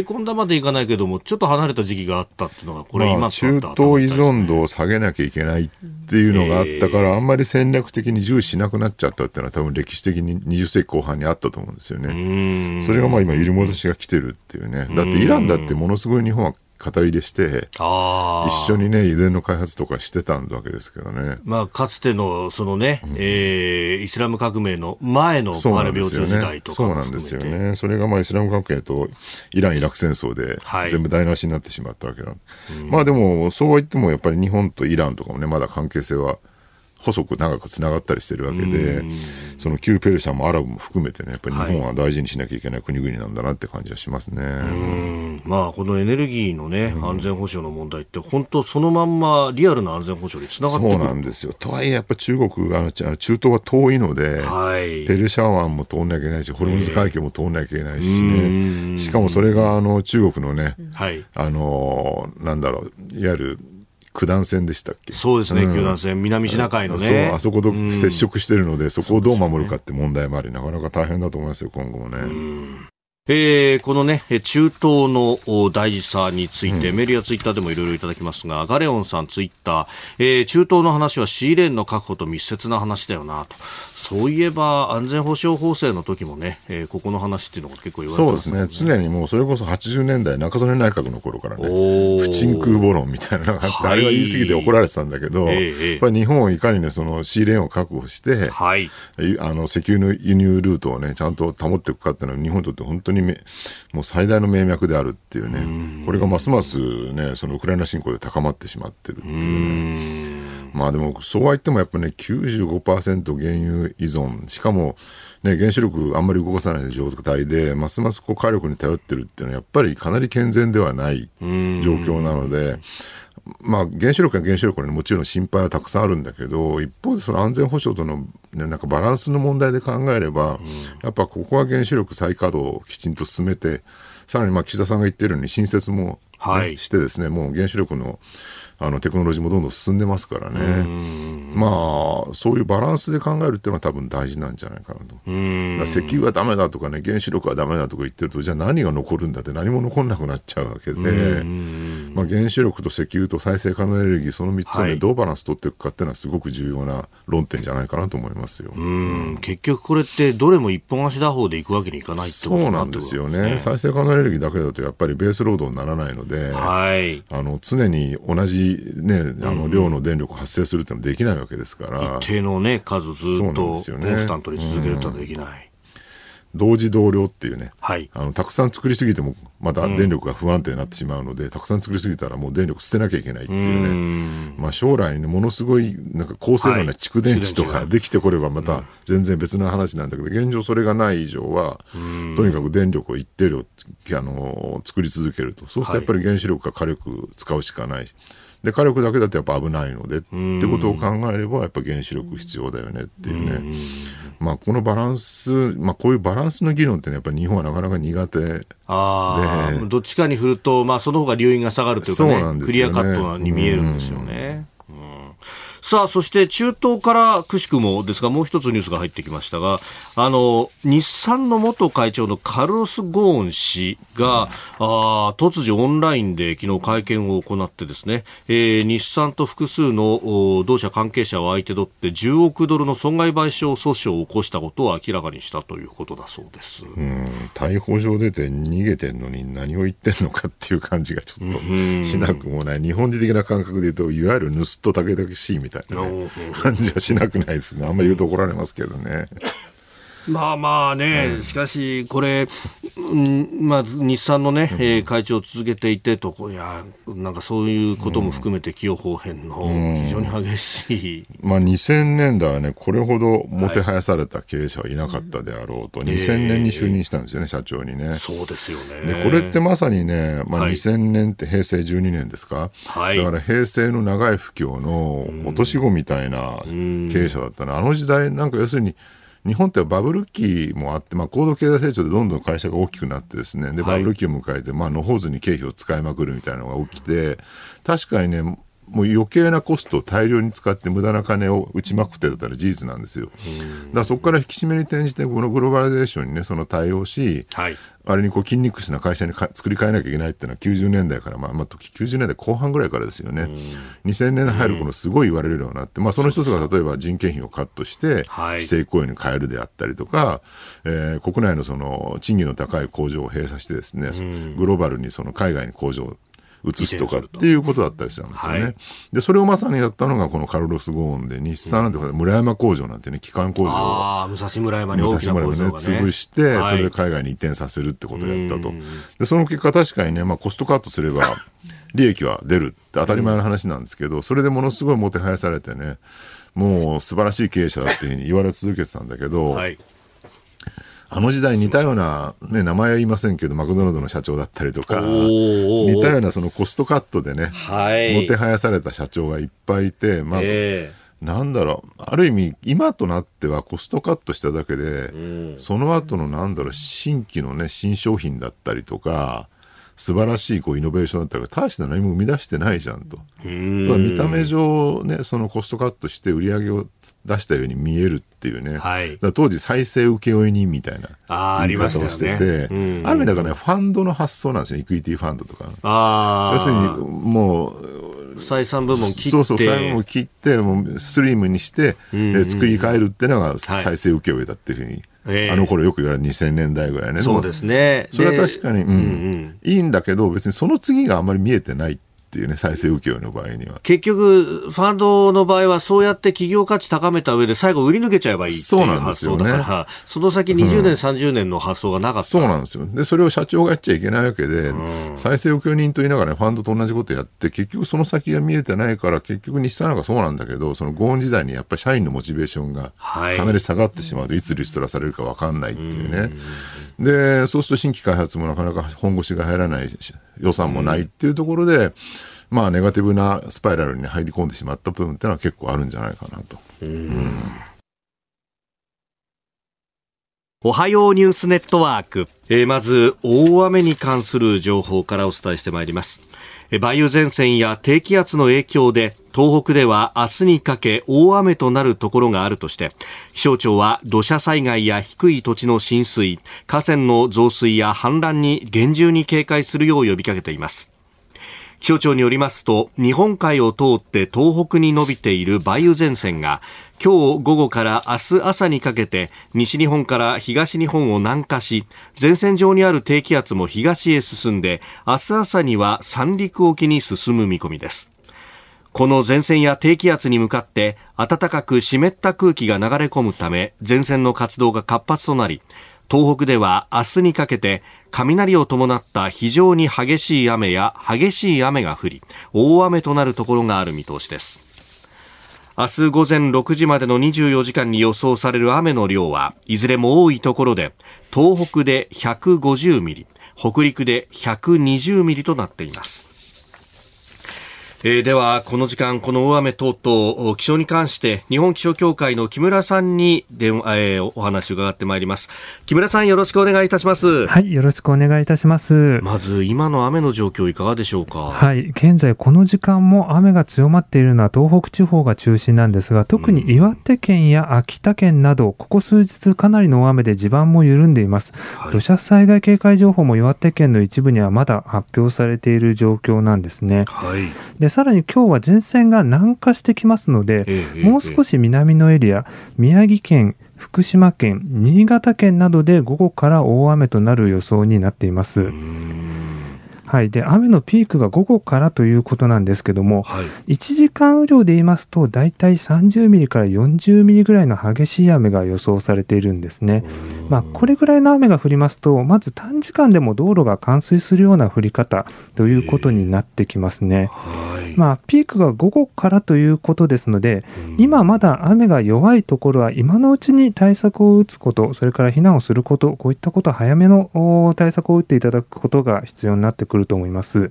込んだまでいかないけども、ちょっと離れた時期があったっていうのが、これ今まあ、中東依存度を下げなきゃいけないっていうのがあったから、あんまり戦略的に重視しなくなっちゃったっていうのは多分歴史的に20世紀後半にあったと思うんですよね。それがまあ今揺り戻しが来てるっていうね。だってイランだってものすごい日本は肩入れして。一緒にね、油田の開発とかしてたわけですけどね。まあ、かつての、そのね、えーイスラム革命の前のパ病中時代ね。とかもそうなんです。よね。それがまあイスラム革命とイラン・イラク戦争ではい全部台無しになってしまったわけだ。まあでも、そうは言ってもやっぱり日本とイランとかもね、まだ関係性は細く長くつながったりしてるわけで、その旧ペルシャもアラブも含めてね、やっぱり日本は大事にしなきゃいけない国々なんだなって感じはしますね。うんまあ、このエネルギーのね、安全保障の問題って、本当そのまんまリアルな安全保障につながってそう。なんですよ。とはいえ、やっぱ中国が、ち中東は遠いので、はい。ペルシャ湾も通んなきゃいけないし、ホルムズ海峡も通んなきゃいけないしね。しかもそれが、あの、中国のね、はい。あのーなんだろう、いわゆる九段線でしたっけ？そうですね、九段線、南シナ海のね。そう、あそこと接触してるので、そこをどう守るかって問題もあり、なかなか大変だと思いますよ、今後もね。えーこのね、え中東のお大事さについて、メールやツイッターでもいろいろいただきますが、ガレオンさんツイッター、えー中東の話はシーレーンの確保と密接な話だよなと。そういえば、安全保障法制の時もね、えーここの話っていうのが結構言われてそうまですね、常にもうそれこそ80年代、中曽根内閣の頃からね、不鎮空母論みたいなのがあって、はい。あれは言い過ぎて怒られてたんだけど、ええやっぱり日本をいかにね、そのシーレーンを確保して、はい。いあの石油の輸入ルートをね、ちゃんと保っていくかっていうのは、日本にとって本当にめもう最大の命脈であるっていうね、これがますますね、そのウクライナ侵攻で高まってしまってるっていうね。まあでも、そうは言ってもやっぱね、95%原油依存、しかも、ね、原子力あんまり動かさない状態で、ますますこう火力に頼ってるっていうのは、やっぱりかなり健全ではない状況なので、まあ、原子力は原子力にもちろん心配はたくさんあるんだけど、一方でその安全保障との、ね、なんかバランスの問題で考えれば、やっぱここは原子力再稼働をきちんと進めて、さらにまあ岸田さんが言ってるように新設も、ねはい、してですね、もう原子力のあのテクノロジーもどんどん進んでますからね、まあ、そういうバランスで考えるっていうのは多分大事なんじゃないかなと。石油はだめだとかね、原子力はだめだとか言ってると、じゃあ何が残るんだって何も残らなくなっちゃうわけで、まあ、原子力と石油と再生可能エネルギー、その3つをね、はい、どうバランス取っていくかっていうのはすごく重要な論点じゃないかなと思いますよ。結局これってどれも一本足打法でいくわけにいかないってことなんですよね。再生可能エネルギーだけだとやっぱりベースロードにならないので、はい、あの常に同じね、あの量の電力を発生するっていうのはできないわけですから。一定のね、数ずっとコンスタントに続けるとはできない。同時同量っていうね、はい、あのたくさん作りすぎてもまた電力が不安定になってしまうので、うん、たくさん作りすぎたらもう電力捨てなきゃいけないっていうね、まあ、将来ねものすごいなんか高性能な蓄電池とかできてこればまた全然別の話なんだけど、現状それがない以上は、とにかく電力を一定量あの作り続けると。そうするとやっぱり原子力か火力使うしかない。はいで火力だけだとやっぱ危ないのでってことを考えればやっぱ原子力必要だよねっていうね、まあ、このバランス、まあ、こういうバランスの議論って、ね、やっぱり日本はなかなか苦手で。あどっちかに振ると、まあ、その方が流因が下がるというかね、ね。クリアカットに見えるんですよね。さあ、そして中東からくしくもですが、もう一つニュースが入ってきましたが、あの、日産の元会長のカルロス・ゴーン氏が、あ突如オンラインで昨日会見を行ってですね、えー、日産と複数の同社関係者を相手取って10億ドルの損害賠償訴訟を起こしたことを明らかにしたということだそうです。うん逮捕状出て逃げてんのに何を言ってんのかっていう感じがちょっとしなくもない。日本人的な感覚で言うと、いわゆる盗っ人竹々しいみたいな、ね、感じはしなくないですね。あんまり言うと怒られますけどね。まあまあね、うん、しかし、これ、うん、まあ、日産のね、うん、えー、会長を続けていてと、いや、なんかそういうことも含めて、起用方変の非常に激しい。まあ、2000年代はね、これほどもてはやされた経営者はいなかったであろうと、はい、2000年に就任したんですよね、えー、社長にね。そうですよね。で、これってまさにね、まあ、2000年って平成12年ですか、はい、だから平成の長い不況の落とし子みたいな経営者だったの、あの時代、なんか要するに、日本ってバブル期もあって、まあ、高度経済成長でどんどん会社が大きくなってですね、で、バブル期を迎えて、まあ、野放図に経費を使いまくるみたいなのが起きて、確かにね、もう余計なコストを大量に使って無駄な金を打ちまくってたら事実なんですよ。だからそこから引き締めに転じて、このグローバリゼーションにね、その対応し、はい、あれにこう筋肉質な会社に作り変えなきゃいけないっていうのは90年代から、まあ、まあ、90年代後半ぐらいからですよね。2000年入る頃すごい言われるようになって、まあ、その一つが例えば人件費をカットして、非正規雇用に変えるであったりとか、えー、国内のその賃金の高い工場を閉鎖してですね、グローバルにその海外に工場移すとかっていうことだったりしたんですよね。はい、で、それをまさにやったのがこのカルロス・ゴーンで、日産なんて村山工場なんてね、基幹工場を。ああ、武蔵村山に大きな工場が、ね、ね、潰して、それで海外に移転させるってことをやったと。で、その結果確かにね、まあコストカットすれば、利益は出るって当たり前の話なんですけど、それでものすごいもてはやされてね、もう素晴らしい経営者だっていうふうに言われ続けてたんだけど、はいあの時代似たような、ね、名前は言いませんけど、マクドナルドの社長だったりとか、似たようなそのコストカットでね、はい、もてはやされた社長がいっぱいいて、まあ、えー、なんだろう、ある意味、今となってはコストカットしただけで、うん、その後のなんだろう、新規のね、新商品だったりとか、素晴らしいこうイノベーションだったら大して何も生み出してないじゃんと。見た目上ね、そのコストカットして売り上げを出したように見えるっていうね、はい、当時再生請負人みたいな言い方をしてて、あ、る意味だからねファンドの発想なんですよイクイティファンドとか要するにもう採算部門切って。そうそう採算部門切ってもうスリムにして、うんうん、作り変えるっていうのが再生請負だっていうふうに、はいあの頃よく言われる2000年代ぐらいね。そうですね。それは確かに、うん、うん、いいんだけど、別にその次があんまり見えてない。っっていうね、再生請負の場合には。結局、ファンドの場合はそうやって企業価値高めた上で最後売り抜けちゃえばいいっていう発想だから、その先20年、うん、30年の発想がなかった。そうなんですよ。で、それを社長がやっちゃいけないわけで、うん、再生請負人と言いながら、ね、ファンドと同じことやって、結局その先が見えてないから、結局日産なんかそうなんだけど、そのゴーン時代にやっぱり社員のモチベーションがかなり下がってしまうと、いつリストラされるか分かんないっていうね。で、そうすると新規開発もなかなか本腰が入らない予算もないっていうところで、まあ、ネガティブなスパイラルに入り込んでしまった部分っていうのは結構あるんじゃないかなと。うんおはようニュースネットワーク。えー、まず、大雨に関する情報からお伝えしてまいります。梅雨前線や低気圧の影響で東北では明日にかけ大雨となるところがあるとして気象庁は土砂災害や低い土地の浸水河川の増水や氾濫に厳重に警戒するよう呼びかけています。気象庁によりますと日本海を通って東北に伸びている梅雨前線が今日午後から明日朝にかけて西日本から東日本を南下し前線上にある低気圧も東へ進んで明日朝には三陸沖に進む見込みです。この前線や低気圧に向かって暖かく湿った空気が流れ込むため前線の活動が活発となり東北では明日にかけて雷を伴った非常に激しい雨や激しい雨が降り大雨となるところがある見通しです。明日午前6時までの24時間に予想される雨の量はいずれも多いところで東北で150ミリ北陸で120ミリとなっています。えー、では、この時間、この大雨等々、気象に関して、日本気象協会の木村さんに電話、えー、お話を伺ってまいります。木村さん、よろしくお願いいたします。はい、よろしくお願いいたします。まず、今の雨の状況、いかがでしょうか？はい、現在、この時間も雨が強まっているのは東北地方が中心なんですが、特に岩手県や秋田県など、ここ数日、かなりの大雨で地盤も緩んでいます。はい、土砂災害警戒情報も岩手県の一部にはまだ発表されている状況なんですね。はい。で、さらに今日は前線が南下してきますので、ええ、もう少し南のエリア、宮城県、福島県、新潟県などで午後から大雨となる予想になっています。はい、で雨のピークが午後からということなんですけども、はい、1時間雨量で言いますと、大体30ミリから40ミリぐらいの激しい雨が予想されているんですね。まあ、これぐらいの雨が降りますと、まず短時間でも道路が冠水するような降り方ということになってきますね。まあ、ピークが午後からということですので、今まだ雨が弱いところは、今のうちに対策を打つこと、それから避難をすること、こういったこと、早めの対策を打っていただくことが必要になってくるると思います。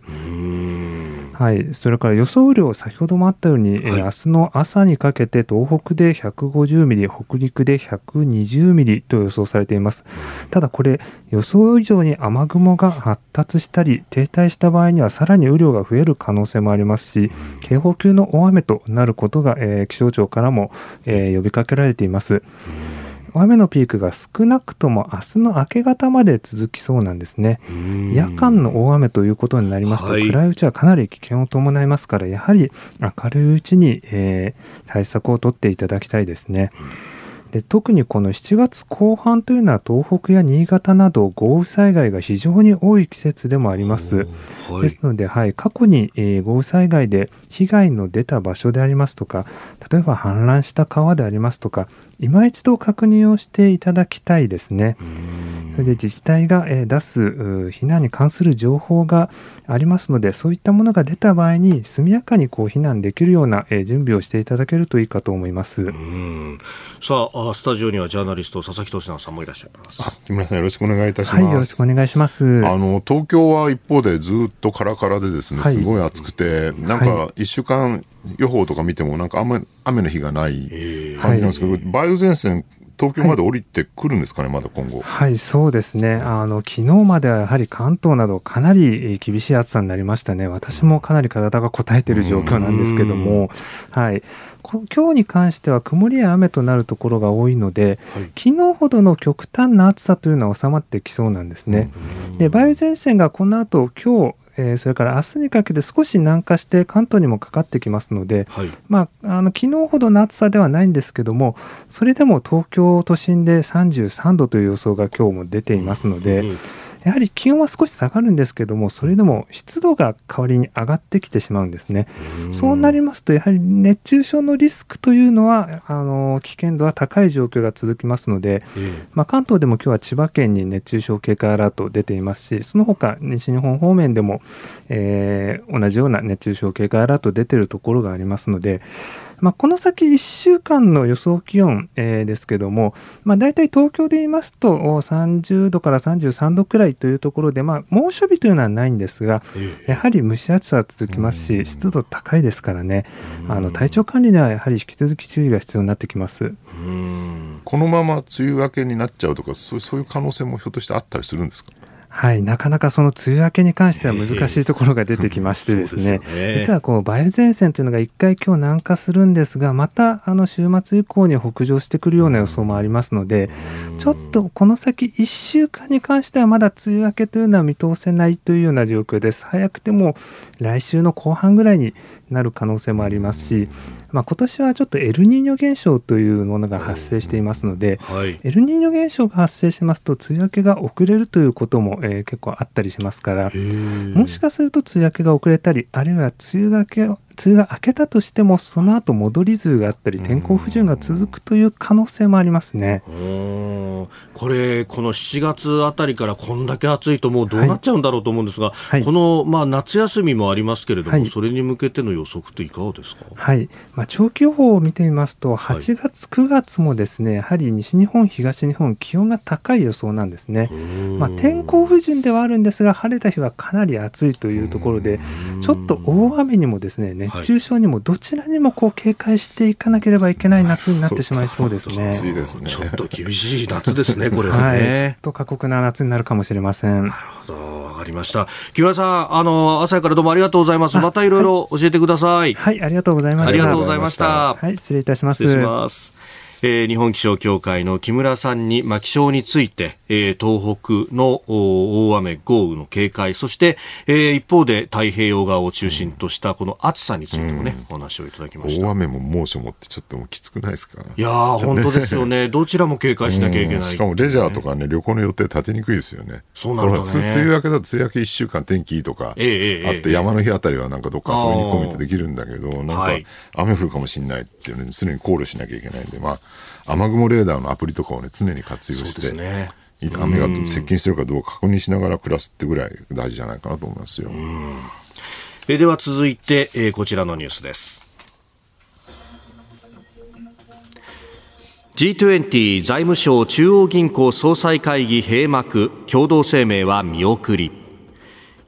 はい、それから予想雨量、先ほどもあったように、はい、えー、明日の朝にかけて東北で150ミリ、北陸で120ミリと予想されています。ただこれ、予想以上に雨雲が発達したり、停滞した場合にはさらに雨量が増える可能性もありますし、警報級の大雨となることが、えー、気象庁からも、えー、呼びかけられています。雨のピークが少なくとも明日の明け方まで続きそうなんですね。夜間の大雨ということになりますと、はい、暗いうちはかなり危険を伴いますから、やはり明るいうちに、えー、対策を取っていただきたいですね。で特にこの7月後半というのは東北や新潟など豪雨災害が非常に多い季節でもあります。はい、ですので、はい、過去に、えー、豪雨災害で被害の出た場所でありますとか、例えば氾濫した川でありますとか、今一度確認をしていただきたいですね。それで自治体が出す避難に関する情報がありますので、そういったものが出た場合に速やかにこう避難できるような準備をしていただけるといいかと思います。さあ、スタジオにはジャーナリスト佐々木俊直さんもいらっしゃいます。木村さんよろしくお願いいたします。はい、よろしくお願いします。あの東京は一方でずっとカラカラでですね、すごい暑くて、はい、なんか一週間予報とか見てもなんか雨雨の日がない感じなんですけど、梅雨前線東京まで降りてくるんですかね、はい、まだ今後。はい、そうですね。あの、昨日まではやはり関東などかなり厳しい暑さになりましたね。私もかなり体が答えている状況なんですけども、はい。今日に関しては曇りや雨となるところが多いので、はい、昨日ほどの極端な暑さというのは収まってきそうなんですね。で梅雨前線がこの後今日えー、それから明日にかけて少し南下して関東にもかかってきますので、はい、まあ、あの昨日ほどの暑さではないんですけども、それでも東京都心で33度という予想が今日も出ていますので、うんやはり気温は少し下がるんですけども、それでも湿度が代わりに上がってきてしまうんですね。そうなりますと、やはり熱中症のリスクというのは、あの危険度は高い状況が続きますので、まあ、関東でも今日は千葉県に熱中症警戒アラート出ていますし、その他西日本方面でも、えー、同じような熱中症警戒アラート出ているところがありますので、まあ、この先1週間の予想気温、えー、ですけども、まあ、大体東京で言いますと30度から33度くらいというところで、まあ、猛暑日というのはないんですが、やはり蒸し暑さは続きますし、湿度高いですからね、あの体調管理ではやはり引き続き注意が必要になってきます。このまま梅雨明けになっちゃうとかそう、そういう可能性もひょっとしてあったりするんですか？はい、なかなかその梅雨明けに関しては難しいところが出てきましてですね、えー、実はこう梅雨前線というのが1回今日南下するんですが、またあの週末以降に北上してくるような予想もありますので、ちょっとこの先1週間に関してはまだ梅雨明けというのは見通せないというような状況です。早くても来週の後半ぐらいになる可能性もありますし、まあ、今年はちょっとエルニーニョ現象というものが発生していますので、はい、エルニーニョ現象が発生しますと、梅雨明けが遅れるということも、えー、結構あったりしますから、もしかすると梅雨明けが遅れたり、あるいは梅雨明け梅雨が明けたとしても、その後戻り梅雨があったり、天候不順が続くという可能性もありますね。これ、この7月あたりからこんだけ暑いと、もうどうなっちゃうんだろうと思うんですが、はい、この、まあ、夏休みもありますけれども、はい、それに向けての予測っていかがですか、はい。まあ、長期予報を見てみますと、8月、9月もですね、やはり西日本、東日本、気温が高い予想なんですね。まあ、天候不順ではあるんですが、晴れた日はかなり暑いというところで、ちょっと大雨にもですね、熱中症にもどちらにもこう警戒していかなければいけない夏になってしまいそうですね。暑いですね。ちょっと厳しい夏ですね、これはね。はい、と過酷な夏になるかもしれません。なるほど。わかりました。木村さん、あの、朝からどうもありがとうございます。またいろいろ教えてください。はい、はい、ありがとうございました。ありがとうございました。はい、失礼いたします。失礼します。えー、日本気象協会の木村さんに、まあ、気象について、えー、東北の大雨、豪雨の警戒、そして、えー、一方で太平洋側を中心としたこの暑さについてもね、うん、お話をいただきました。大雨も猛暑もってちょっともうきつくないですか？いやー、本当ですよね。どちらも警戒しなきゃいけない、ね、しかもレジャーとかね、旅行の予定立てにくいですよね。そうなんだ、ね、梅雨明けだと梅雨明け1週間天気いいとか、えー、あって山の日あたりはなんかどっか遊びに込みってできるんだけど、なんか雨降るかもしれないっていうのに常に考慮しなきゃいけないんで、まあ、雨雲レーダーのアプリとかをね、常に活用して、ね、雨が接近してるかどうか確認しながら暮らすってぐらい大事じゃないかなと思いますよ。えでは続いて、えー、こちらのニュースです。G20 財務省中央銀行総裁会議閉幕共同声明は見送り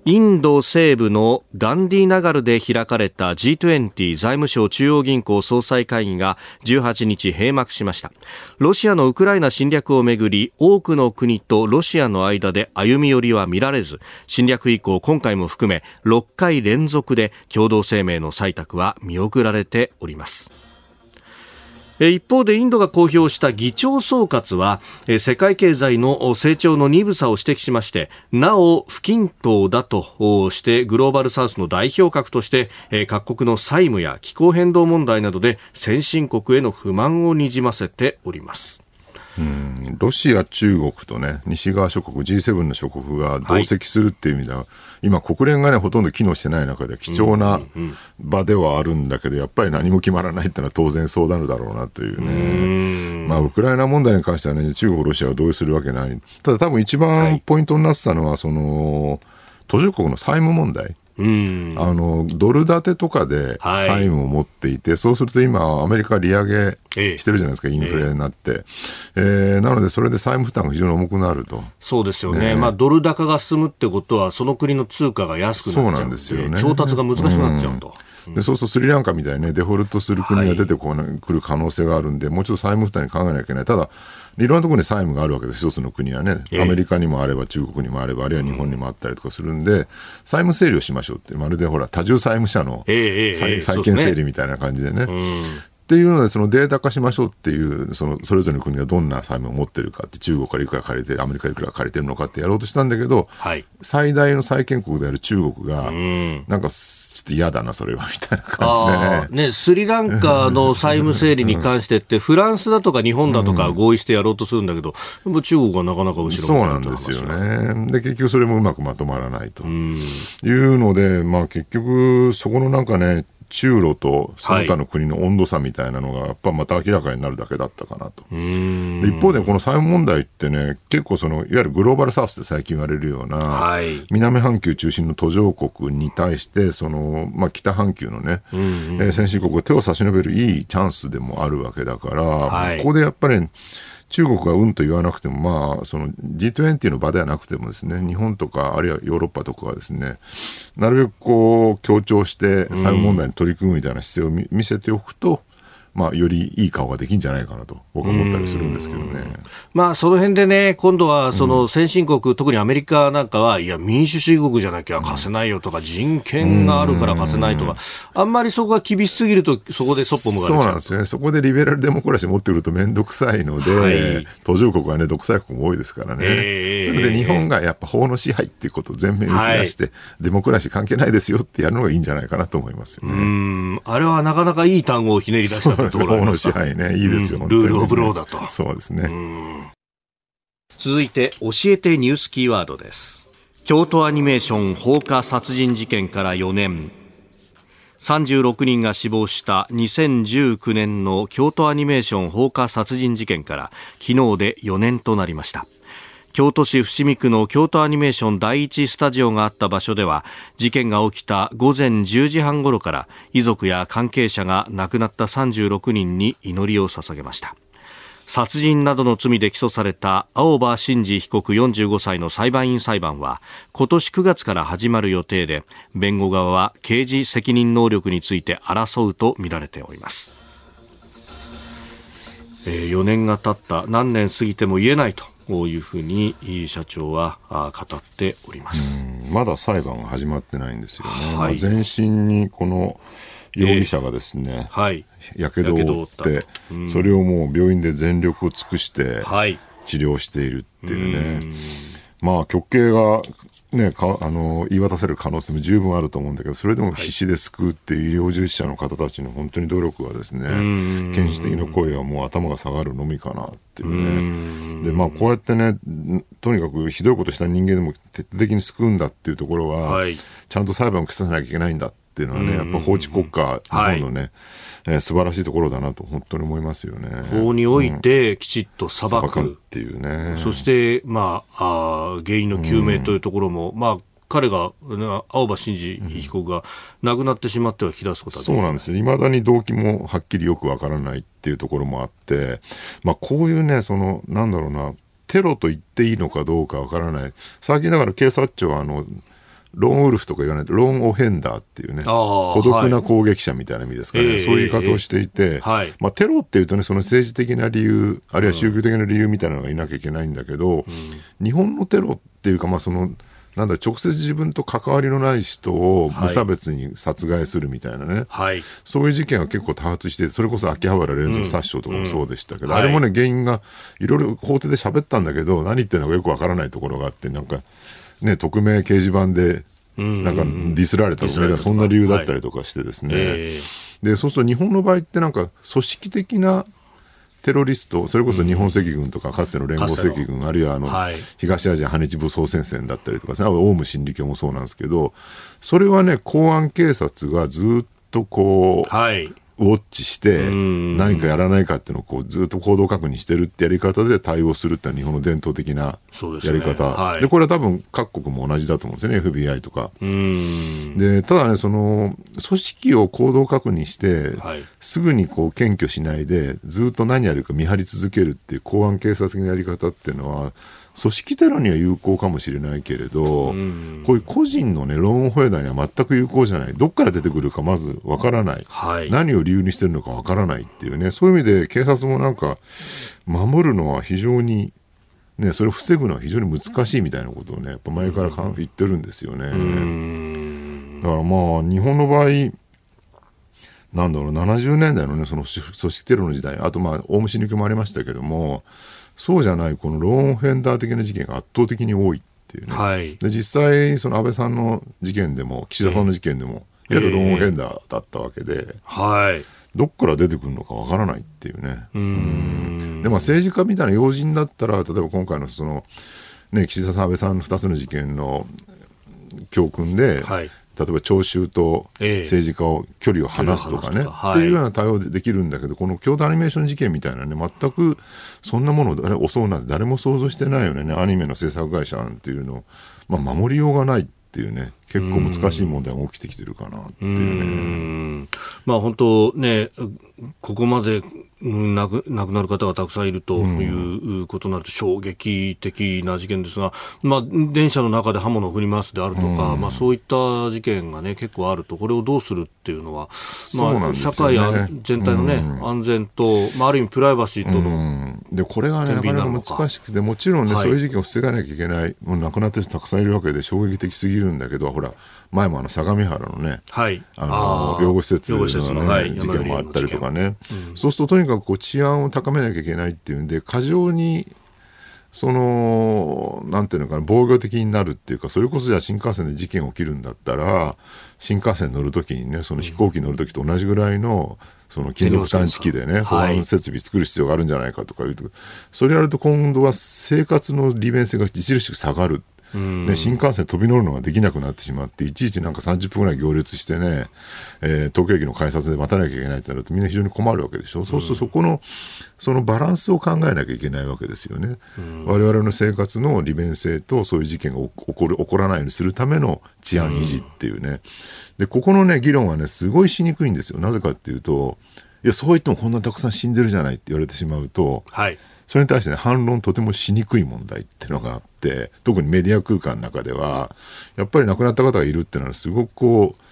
インド西部のガンディナガルで開かれた G20 財務省中央銀行総裁会議が18日閉幕しました。ロシアのウクライナ侵略をめぐり多くの国とロシアの間で歩み寄りは見られず侵略以降今回も含め6回連続で共同声明の採択は見送られております。一方でインドが公表した議長総括は世界経済の成長の鈍さを指摘しましてなお不均等だとしてグローバルサウスの代表格として各国の債務や気候変動問題などで先進国への不満をにじませております。うんロシア、中国とね、西側諸国、G7 の諸国が同席するっていう意味では、はい、今、国連がね、ほとんど機能してない中で、貴重な場ではあるんだけど、やっぱり何も決まらないっていうのは当然そうなるだろうなというね。まあ、ウクライナ問題に関してはね、中国、ロシアは同意するわけない。ただ多分一番ポイントになってたのは、その、途上国の債務問題。うん、あのドル建てとかで債務を持っていて、はい、そうすると今、アメリカ利上げしてるじゃないですか、インフレになって、えー、えー、なので、それで債務負担が非常に重くなると。そうですよね、ね。まあ、ドル高が進むってことは、その国の通貨が安くなっちゃうんですよね。調達が難しくなっちゃうと。うん。でそうするとスリランカみたいに、ね、デフォルトする国が出てこな、くる可能性があるんで、もうちょっと債務負担に考えなきゃいけない、ただ、いろんなところに債務があるわけです、一つの国はね、アメリカにもあれば、中国にもあれば、あるいは日本にもあったりとかするんで、債務整理をしましょうって、まるでほら、多重債務者の債,、債権整理みたいな感じでね。でっていうので、そのデータ化しましょうっていう、そのそれぞれの国がどんな債務を持ってるかって、中国からいくら借りて、アメリカいくら借りてるのかってやろうとしたんだけど、はい、最大の債権国である中国が、なん。かちょっと嫌だな、それはみたいな感じでね。ねスリランカの債務整理に関してって、フランスだとか日本だとか合意してやろうとするんだけど、うん、中国はなかなか後ろそうなんですよね。で、結局それもうまくまとまらないというので、まあ結局、そこのなんかね、中ロとその他の国の温度差みたいなのが、やっぱまた明らかになるだけだったかなと。一方で、この債務問題ってね、結構その、いわゆるグローバルサウスって最近言われるような、はい、南半球中心の途上国に対して、その、まあ、北半球のね、うんうん、えー、先進国が手を差し伸べるいいチャンスでもあるわけだから、はい、ここでやっぱり、中国がうんと言わなくても、まあ、その G20 の場ではなくてもですね、日本とか、あるいはヨーロッパとかはですね、なるべくこう、強調して債務問題に取り組むみたいな姿勢を見せておくと、まあ、よりいい顔ができんじゃないかなと、僕は思ったりするんですけどね。まあ、その辺でね、今度はその先進国、うん、特にアメリカなんかは、いや、民主主義国じゃなきゃ貸せないよとか、人権があるから貸せないとか、あんまりそこが厳しすぎると、そこでそっぽ向かそうなんですね。そこでリベラルデモクラシー持ってくると面倒くさいので、はい、途上国はね、独裁国も多いですからね。えー、それで日本がやっぱ法の支配っていうことを全面に打ち出して、はい、デモクラシー関係ないですよってやるのがいいんじゃないかなと思いますよね。うん。あれはなかなかいい単語をひねり出したところ法の支配はいね、いいですよ、うん、ルールオブローだと。そうですね。続いて、教えてニュースキーワードです。京都アニメーション放火殺人事件から4年。36人が死亡した2019年の京都アニメーション放火殺人事件から昨日で4年となりました。京都市伏見区の京都アニメーション第一スタジオがあった場所では事件が起きた午前10時半ごろから遺族や関係者が亡くなった36人に祈りを捧げました。殺人などの罪で起訴された青葉真司被告45歳の裁判員裁判は今年9月から始まる予定で弁護側は刑事責任能力について争うとみられております、4年が経った。何年過ぎても言えないと。いうふうに社長は語っております。まだ裁判が始まってないんですよね、はい、全身にこの容疑者がですね、やけどを負って、うん、それをもう病院で全力を尽くして治療しているっていうね、まあ極刑がね、かあの言い渡せる可能性も十分あると思うんだけど、それでも必死で救うっていう医療従事者の方たちの本当に努力はですね、献身的な声はもう頭が下がるのみかなっていうね。で、まあこうやってね、とにかくひどいことした人間でも徹底的に救うんだっていうところは、はい、ちゃんと裁判を消さなきゃいけないんだっていうのはね、やっぱ法治国家、日本のね、はいえー、素晴らしいところだなと本当に思いますよね。法においてきちっと裁く、うん、っていうね。そして、まあ、あ原因の究明というところも、うん、まあ、彼が、青葉真司被告が亡くなってしまっては引き出すことはそうなんですよ。いまだに動機もはっきりよくわからないっていうところもあって、まあ、こういうね、その、なんだろうな、テロと言っていいのかどうかわからない。最近だから警察庁は、あの、ローンウルフとか言わないと、ローンオフェンダーっていうね、孤独な攻撃者みたいな意味ですかね、はい、そういう言い方をしていて、えーはい、まあ、テロっていうとね、その政治的な理由、あるいは宗教的な理由みたいなのがいなきゃいけないんだけど、うん、日本のテロっていうか、まあ、その、なんだ直接自分と関わりのない人を無差別に殺害するみたいなね、はい、そういう事件は結構多発してそれこそ秋葉原連続殺傷とかもそうでしたけど、うん。うん、あれもね原因がいろいろ法廷で喋ったんだけど何言ってるのかよくわからないところがあってなんかね、匿名掲示板で、なんかディスられたとか、そんな理由だったりとかしてですね、はい。えー、でそうすると日本の場合ってなんか組織的なテロリスト、それこそ日本赤軍とか、かつての連合赤軍、あるいはあの、はい、東アジア反日武装戦線だったりとか、オウム真理教もそうなんですけど、それはね、公安警察がずっとこう、はい、ウォッチして何かやらないかっていうのをこうずっと行動確認してるってやり方で対応するってのは日本の伝統的なやり方。で、ねはい、これは多分各国も同じだと思うんですよね FBI とか。でただねその組織を行動確認して、はい、すぐにこう検挙しないでずっと何やるか見張り続けるっていう公安警察的なやり方っていうのは組織テロには有効かもしれないけれど、うん、こういう個人のね、ローンホイダーには全く有効じゃない。どっから出てくるかまずわからない。はい、何を理由にしてるのかわからないっていうね、そういう意味で警察もなんか、守るのは非常に、ね、それを防ぐのは非常に難しいみたいなことをね、やっぱ前から言ってるんですよね。だからまあ、日本の場合、なんだろう、70年代のね、その組織テロの時代、あとまあ、オウム真理教もありましたけども、そうじゃない、このローンフェンダー的な事件が圧倒的に多いっていうね。はい、で実際、その安倍さんの事件でも、岸田さんの事件でも、いわゆるローンフェンダーだったわけで、はい。どっから出てくるのかわからないっていうね。うんで、まあ政治家みたいな要人だったら、例えば今回のその、ね、岸田さん、安倍さんの2つの事件の教訓で、はい、例えば聴衆と政治家を距離を離すとかね、えー、っていうような対応でできるんだけど、この京都アニメーション事件みたいなね、全くそんなものを襲うなんて誰も想像してないよね、アニメの制作会社なんていうのを、まあ、守りようがないっていうね、結構難しい問題が起きてきてるかなっていうね。うまあ本当ね、ここまで亡く亡くなる方がたくさんいるということになると衝撃的な事件ですが、まあ、電車の中で刃物を振り回すであるとか、まあ、そういった事件が、ね、結構あると、これをどうするっていうのは、まあ、社会全体の、ね、安全と、まあ、ある意味プライバシーとの、でこれが、ね、なか。なか難しくて、もちろんね、はい、そういう事件を防がなきゃいけない、もう亡くなってる人たくさんいるわけで、衝撃的すぎるんだけど、ほら、前もあの相模原のね、はい、あの養護施設の、ねはい、事件もあったりとかね、うん、そうするととにかくこう治安を高めなきゃいけないっていうんで、過剰にその、なんていうのかな、防御的になるっていうか、それこそじゃあ新幹線で事件起きるんだったら、新幹線乗るときにね、その飛行機乗るときと同じぐらいの、その金属探知機でね、保安設備作る必要があるんじゃないかとかいうと、それやると今度は生活の利便性が著しく下がるね、新幹線飛び乗るのができなくなってしまって、いちいちなんか30分ぐらい行列してね、えー、東京駅の改札で待たなきゃいけないってなるとみんな非常に困るわけでしょ。そうするとそこの、そのバランスを考えなきゃいけないわけですよね。我々の生活の利便性とそういう事件が起こる、起こらないようにするための治安維持っていうね。で、ここのね、議論はね、すごいしにくいんですよ。なぜかっていうと、いや、そう言ってもこんなたくさん死んでるじゃないって言われてしまうと、はい、それに対して、ね、反論とてもしにくい問題っていうのがあって、特にメディア空間の中では、やっぱり亡くなった方がいるっていうのはすごくこう、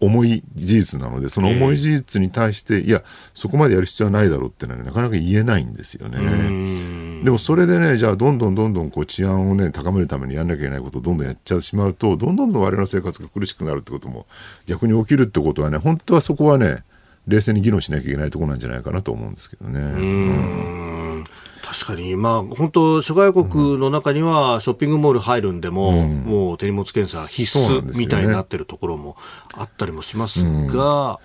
重い事実なので、その重い事実に対して、いや、そこまでやる必要はないだろうっていうのは、ね、なかなか言えないんですよね。でもそれでね、じゃあどんどんどんどんこう治安をね、高めるためにやんなきゃいけないことをどんどんやっちゃしまうと、どんどんどん我々の生活が苦しくなるってことも逆に起きるってことはね、本当はそこはね、冷静に議論しなきゃいけないところなんじゃないかなと思うんですけどね。うん。確かに、まあ、本当、諸外国の中にはショッピングモール入るんでも、うん、もう手荷物検査必須みたいになってるところもあったりもしますが、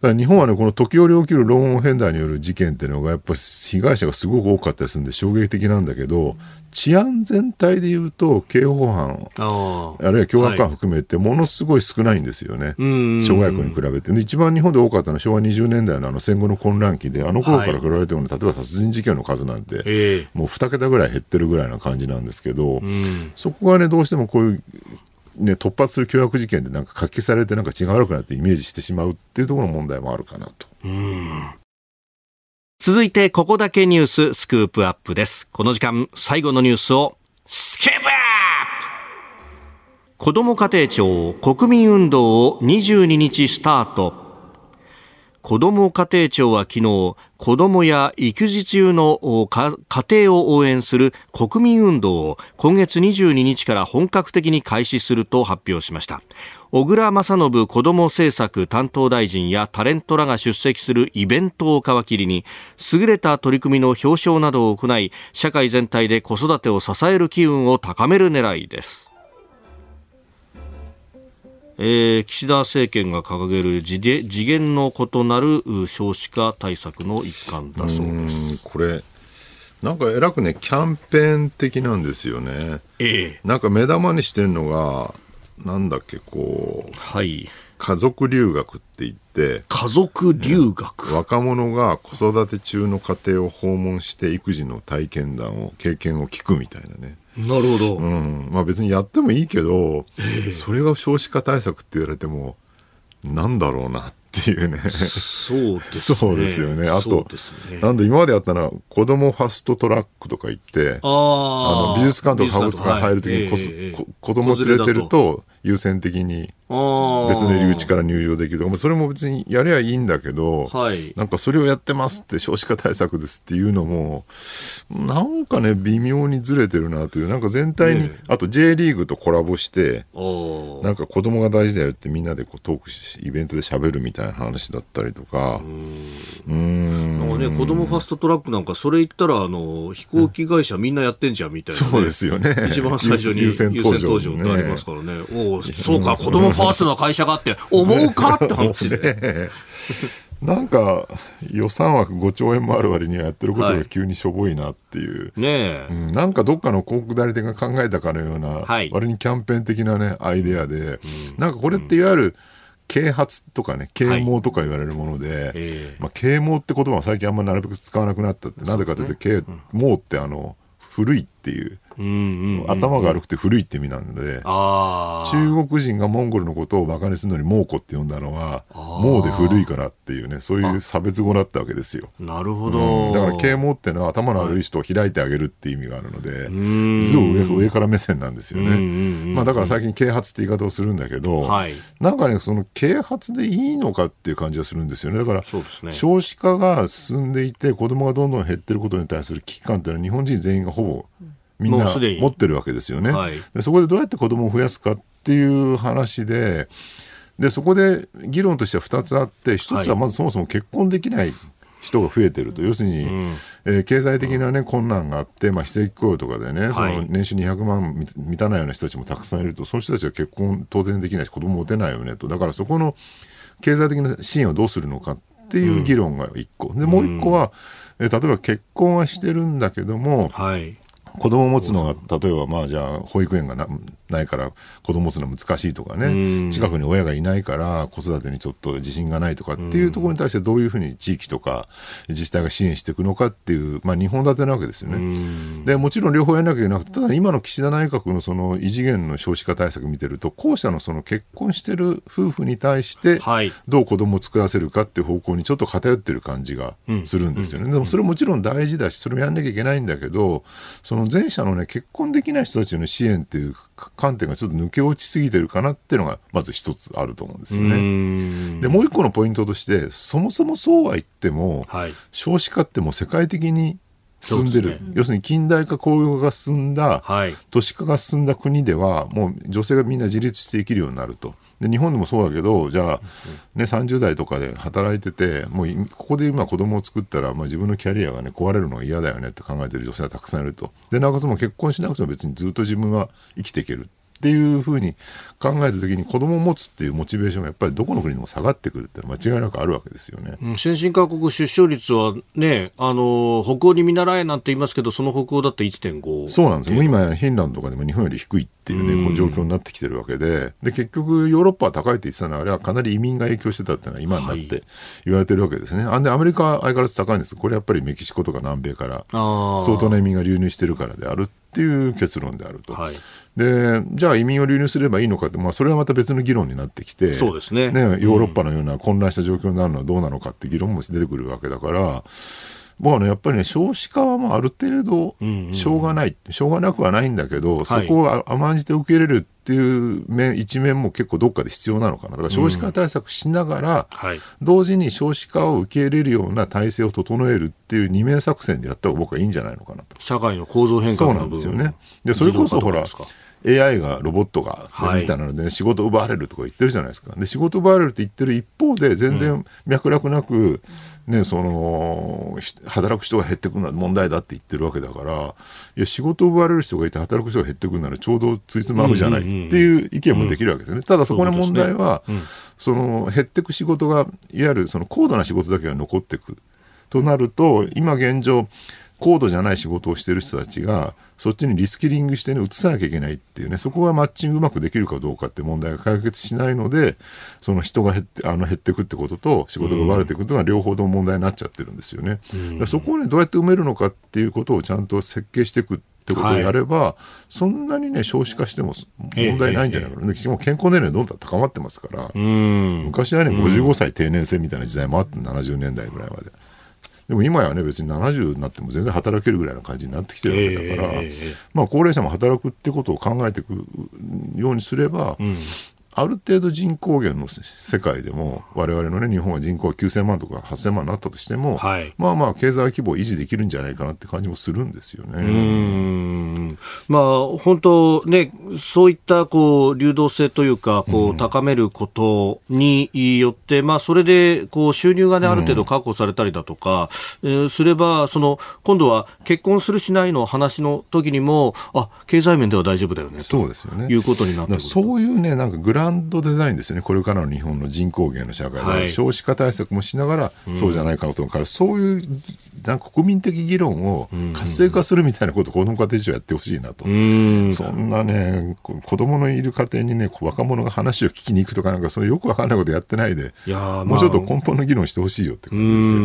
だ日本はね、この時折起きるローンフェンダーによる事件っていうのが、やっぱ被害者がすごく多かったりするんで、衝撃的なんだけど、治安全体でいうと、刑法犯、あるいは凶悪犯含めて、ものすごい少ないんですよね、諸外国に比べて。一番日本で多かったのは昭和20年代のあの戦後の混乱期で、あの頃から比べても、ね、例えば殺人事件の数なんて、もう2桁ぐらい減ってるぐらいな感じなんですけど、そこがね、どうしてもこういうね、突発する凶悪事件でなんか活気されてなんか血が悪くなってイメージしてしまうっていうところの問題もあるかなと。続いてここだけニューススクープアップです。この時間最後のニュースをスクープアップ子ども家庭庁国民運動を22日スタート子ども家庭庁は昨日子どもや育児中の家庭を応援する国民運動を今月22日から本格的に開始すると発表しました。小倉正信子ども政策担当大臣やタレントらが出席するイベントを皮切りに優れた取り組みの表彰などを行い社会全体で子育てを支える機運を高める狙いです。えー、岸田政権が掲げる次元の異なる少子化対策の一環だそうです。これなんかえらくねキャンペーン的なんですよね、えー、なんか目玉にしてるのがなんだっけこう、はい、家族留学って言って家族留学、ね、若者が子育て中の家庭を訪問して育児の体験談を経験を聞くみたいなねなるほど。うん。まあ別にやってもいいけど、えー、それが少子化対策って言われても、なんだろうなっていうね。そうですね。そうですよね。あと、ね、なんで今までやったのは、子供ファストトラックとか言って、あの美術館とか博物館入るときに、はいえー、子供連れてると優先的に別の入り口から入場できるとか、それも別にやりゃいいんだけど、はい、なんかそれをやってますって少子化対策ですっていうのも、なんかね、微妙にずれてるなという、なんか全体に、ね、あと J リーグとコラボして、なんか子供が大事だよってみんなでこうトークし、イベントで喋るみたいな話だったりとか、うん。なんかね、子供ファストトラックなんか、それ言ったら、あの、飛行機会社みんなやってんじゃんみたいな、ね、そうですよね。一番最初に優先登場ってありますからね。おそうか、子供ファーストの会社があって思うかって話で。ねなんか予算枠5兆円もある割にはやってることが急にしょぼいなっていう、ねうん、なんかどっかの広告代理店が考えたかのような、はい、割にキャンペーン的なねアイデアで、うん、なんかこれっていわゆる、啓発とかね啓蒙とか言われるもので、はい、まあ、啓蒙って言葉は最近あんまなるべく使わなくなったってなぜかというと啓蒙ってあの古いっていう頭が悪くて古いって意味なので中国人がモンゴルのことをバカにするのに蒙古って呼んだのは蒙で古いからっていうねそういう差別語だったわけですよ。なるほど、うん、だから啓蒙っていうのは頭の悪い人を開いてあげるっていう意味があるので図を上上から目線なんですよね、まあ、だから最近啓発って言い方をするんだけど、はい、なんかねその啓発でいいのかっていう感じがするんですよね。だから、ね、少子化が進んでいて子供がどんどん減ってることに対する危機感っていうのは日本人全員がほぼみんな持ってるわけですよね。はい、でそこでどうやって子供を増やすかっていう話ででそこで議論としては2つあって1つはまずそもそも結婚できない人が増えてると、要するに、うん、えー、経済的な、ね、困難があって、まあ、非正規雇用とかでね、その年収200万満たないような人たちもたくさんいると、その人たちは結婚当然できないし、子供持てないよねと、だからそこの経済的な支援をどうするのかっていう議論が1個、でもう1個は、えー、例えば結婚はしてるんだけども、はい子供を持つのが、例えばまあじゃあ保育園がなないから子供持つの難しいとかね、近くに親がいないから子育てにちょっと自信がないとかっていうところに対してどういうふうに地域とか自治体が支援していくのかっていう、まあ2本立てなわけですよね。で、もちろん両方やらなきゃいけなくて、ただ今の岸田内閣のその異次元の少子化対策見てると、後者のその結婚してる夫婦に対してどう子供を作らせるかっていう方向にちょっと偏ってる感じがするんですよね。でもそれもちろん大事だし、それもやんなきゃいけないんだけど、その前者のね、結婚できない人たちへの支援っていう観点がちょっと抜け落ちすぎてるかなっていうのが、まず一つあると思うんですよね。で、もう一個のポイントとして、そもそもそうは言っても、はい、少子化ってもう世界的に進んでる、ね、要するに近代化工業化が進んだ、はい、都市化が進んだ国ではもう女性がみんな自立して生きるようになるとで日本でもそうだけどじゃあ、ね、30代とかで働いててもうここで今子供を作ったら、まあ、自分のキャリアが、ね、壊れるのが嫌だよねって考えてる女性はたくさんいると。でなおかつも結婚しなくても別にずっと自分は生きていけるっていうふうに考えた時に子供を持つっていうモチベーションがやっぱりどこの国でも下がってくるって間違いなくあるわけですよね、うん、先進各国出生率はねあの北欧に見習えなんて言いますけどその北欧だって1.5そうなんですよ。今フィンランドとかでも日本より低いっていうね、こう状況になってきてるわけで。で結局ヨーロッパは高いって言ってたのはあれはかなり移民が影響してたっていうのは今になって言われてるわけですね、はい、でアメリカは相変わらず高いんです。これやっぱりメキシコとか南米から相当な移民が流入してるからであるっていう結論であると。はいでじゃあ移民を流入すればいいのかって、まあ、それはまた別の議論になってきてそうですねねヨーロッパのような混乱した状況になるのはどうなのかって議論も出てくるわけだから、僕はね、やっぱりね、少子化はもうある程度、しょうがない、うんうん、しょうがなくはないんだけど、そこを甘んじて受け入れるっていう面、一面も結構どっかで必要なのかな。だから少子化対策しながら、うんはい、同時に少子化を受け入れるような体制を整えるっていう二面作戦でやった方が僕はいいんじゃないのかなと。社会の構造変化のそうなんですよね。で、それこそほら、AI がロボットが、みたいなので、ね、仕事奪われるとか言ってるじゃないですか。で、仕事奪われるって言ってる一方で、全然脈絡なく、ね、その、働く人が減ってくるのは問題だって言ってるわけだから、いや、仕事を奪われる人がいて働く人が減ってくるならちょうどついつま合うじゃないっていう意見もできるわけですよね。ただそこの問題は、その、減ってく仕事が、いわゆるその高度な仕事だけが残ってくとなると、今現状、高度じゃない仕事をしてる人たちが、そっちにリスキリングしてね、移さなきゃいけないっていうね、そこがマッチングうまくできるかどうかって問題が解決しないので、その人が減って、あの減っていくってことと、仕事が奪われていくっていうのは両方とも問題になっちゃってるんですよね。うん、そこをね、どうやって埋めるのかっていうことをちゃんと設計していくってことをやれば、はい、そんなにね、少子化しても問題ないんじゃないかな。えええ、も健康年齢どんどん高まってますから、昔はね、55歳定年制みたいな時代もあって、70年代ぐらいまで。でも今やね別に70になっても全然働けるぐらいの感じになってきてるわけだから、えー、まあ、高齢者も働くってことを考えていくようにすれば、うん、ある程度人口減の世界でも、我々のね、日本は人口が9000万とか8000万になったとしても、はい、まあまあ、経済規模を維持できるんじゃないかなって感じもするんですよね。うん。まあ、本当ね、そういったこう流動性というか、こう高めることによって、うん、まあ、それでこう収入がね、ある程度確保されたりだとか、うん、すれば、その今度は結婚するしないの話の時にも、あ経済面では大丈夫だよねそうですよね。いうことになってそういうね、なんかグランドデザインですよね、これからの日本の人口減の社会で、はい、少子化対策もしながら、そうじゃないかとか、うん、そういうなんか国民的議論を活性化するみたいなことをこども家庭庁やってほしいなと、うん、そんなね、子供のいる家庭にね、若者が話を聞きに行くとか、なんかそれよくわかんないことやってないで、いやまあ、もうちょっと根本の議論してほしいよって感じですよ。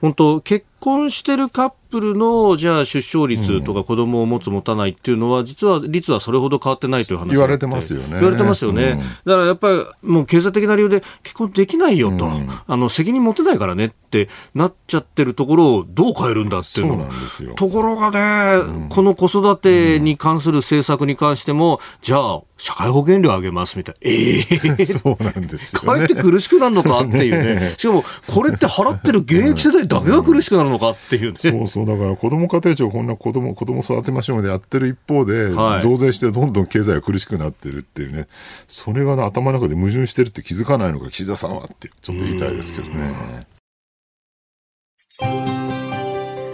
本当結婚してるカップルのじゃあ出生率とか子供を持つ持たないっていうのは、実は率はそれほど変わってないという話言われてますよね。言われてますよね。うん、だからやっぱりもう経済的な理由で結婚できないよと、うん、あの責任持てないからねってなっちゃってるところをどう変えるんだっていうの。そうなんですよ。ところがね、うん、この子育てに関する政策に関しても、じゃあ社会保険料上げますみたいな。ええー、そうなんですよ、ね。かえって苦しくなるのかっていうね。しかも、これって払ってる現役世代だけが苦しくなるのかっていうね。そうそう、だから子ども家庭庁こんな子ども、子供育てましょうでやってる一方で、はい、増税してどんどん経済が苦しくなってるっていうね。それが、ね、頭の中で矛盾してるって気づかないのか、岸田さんはって、ちょっと言いたいですけどね。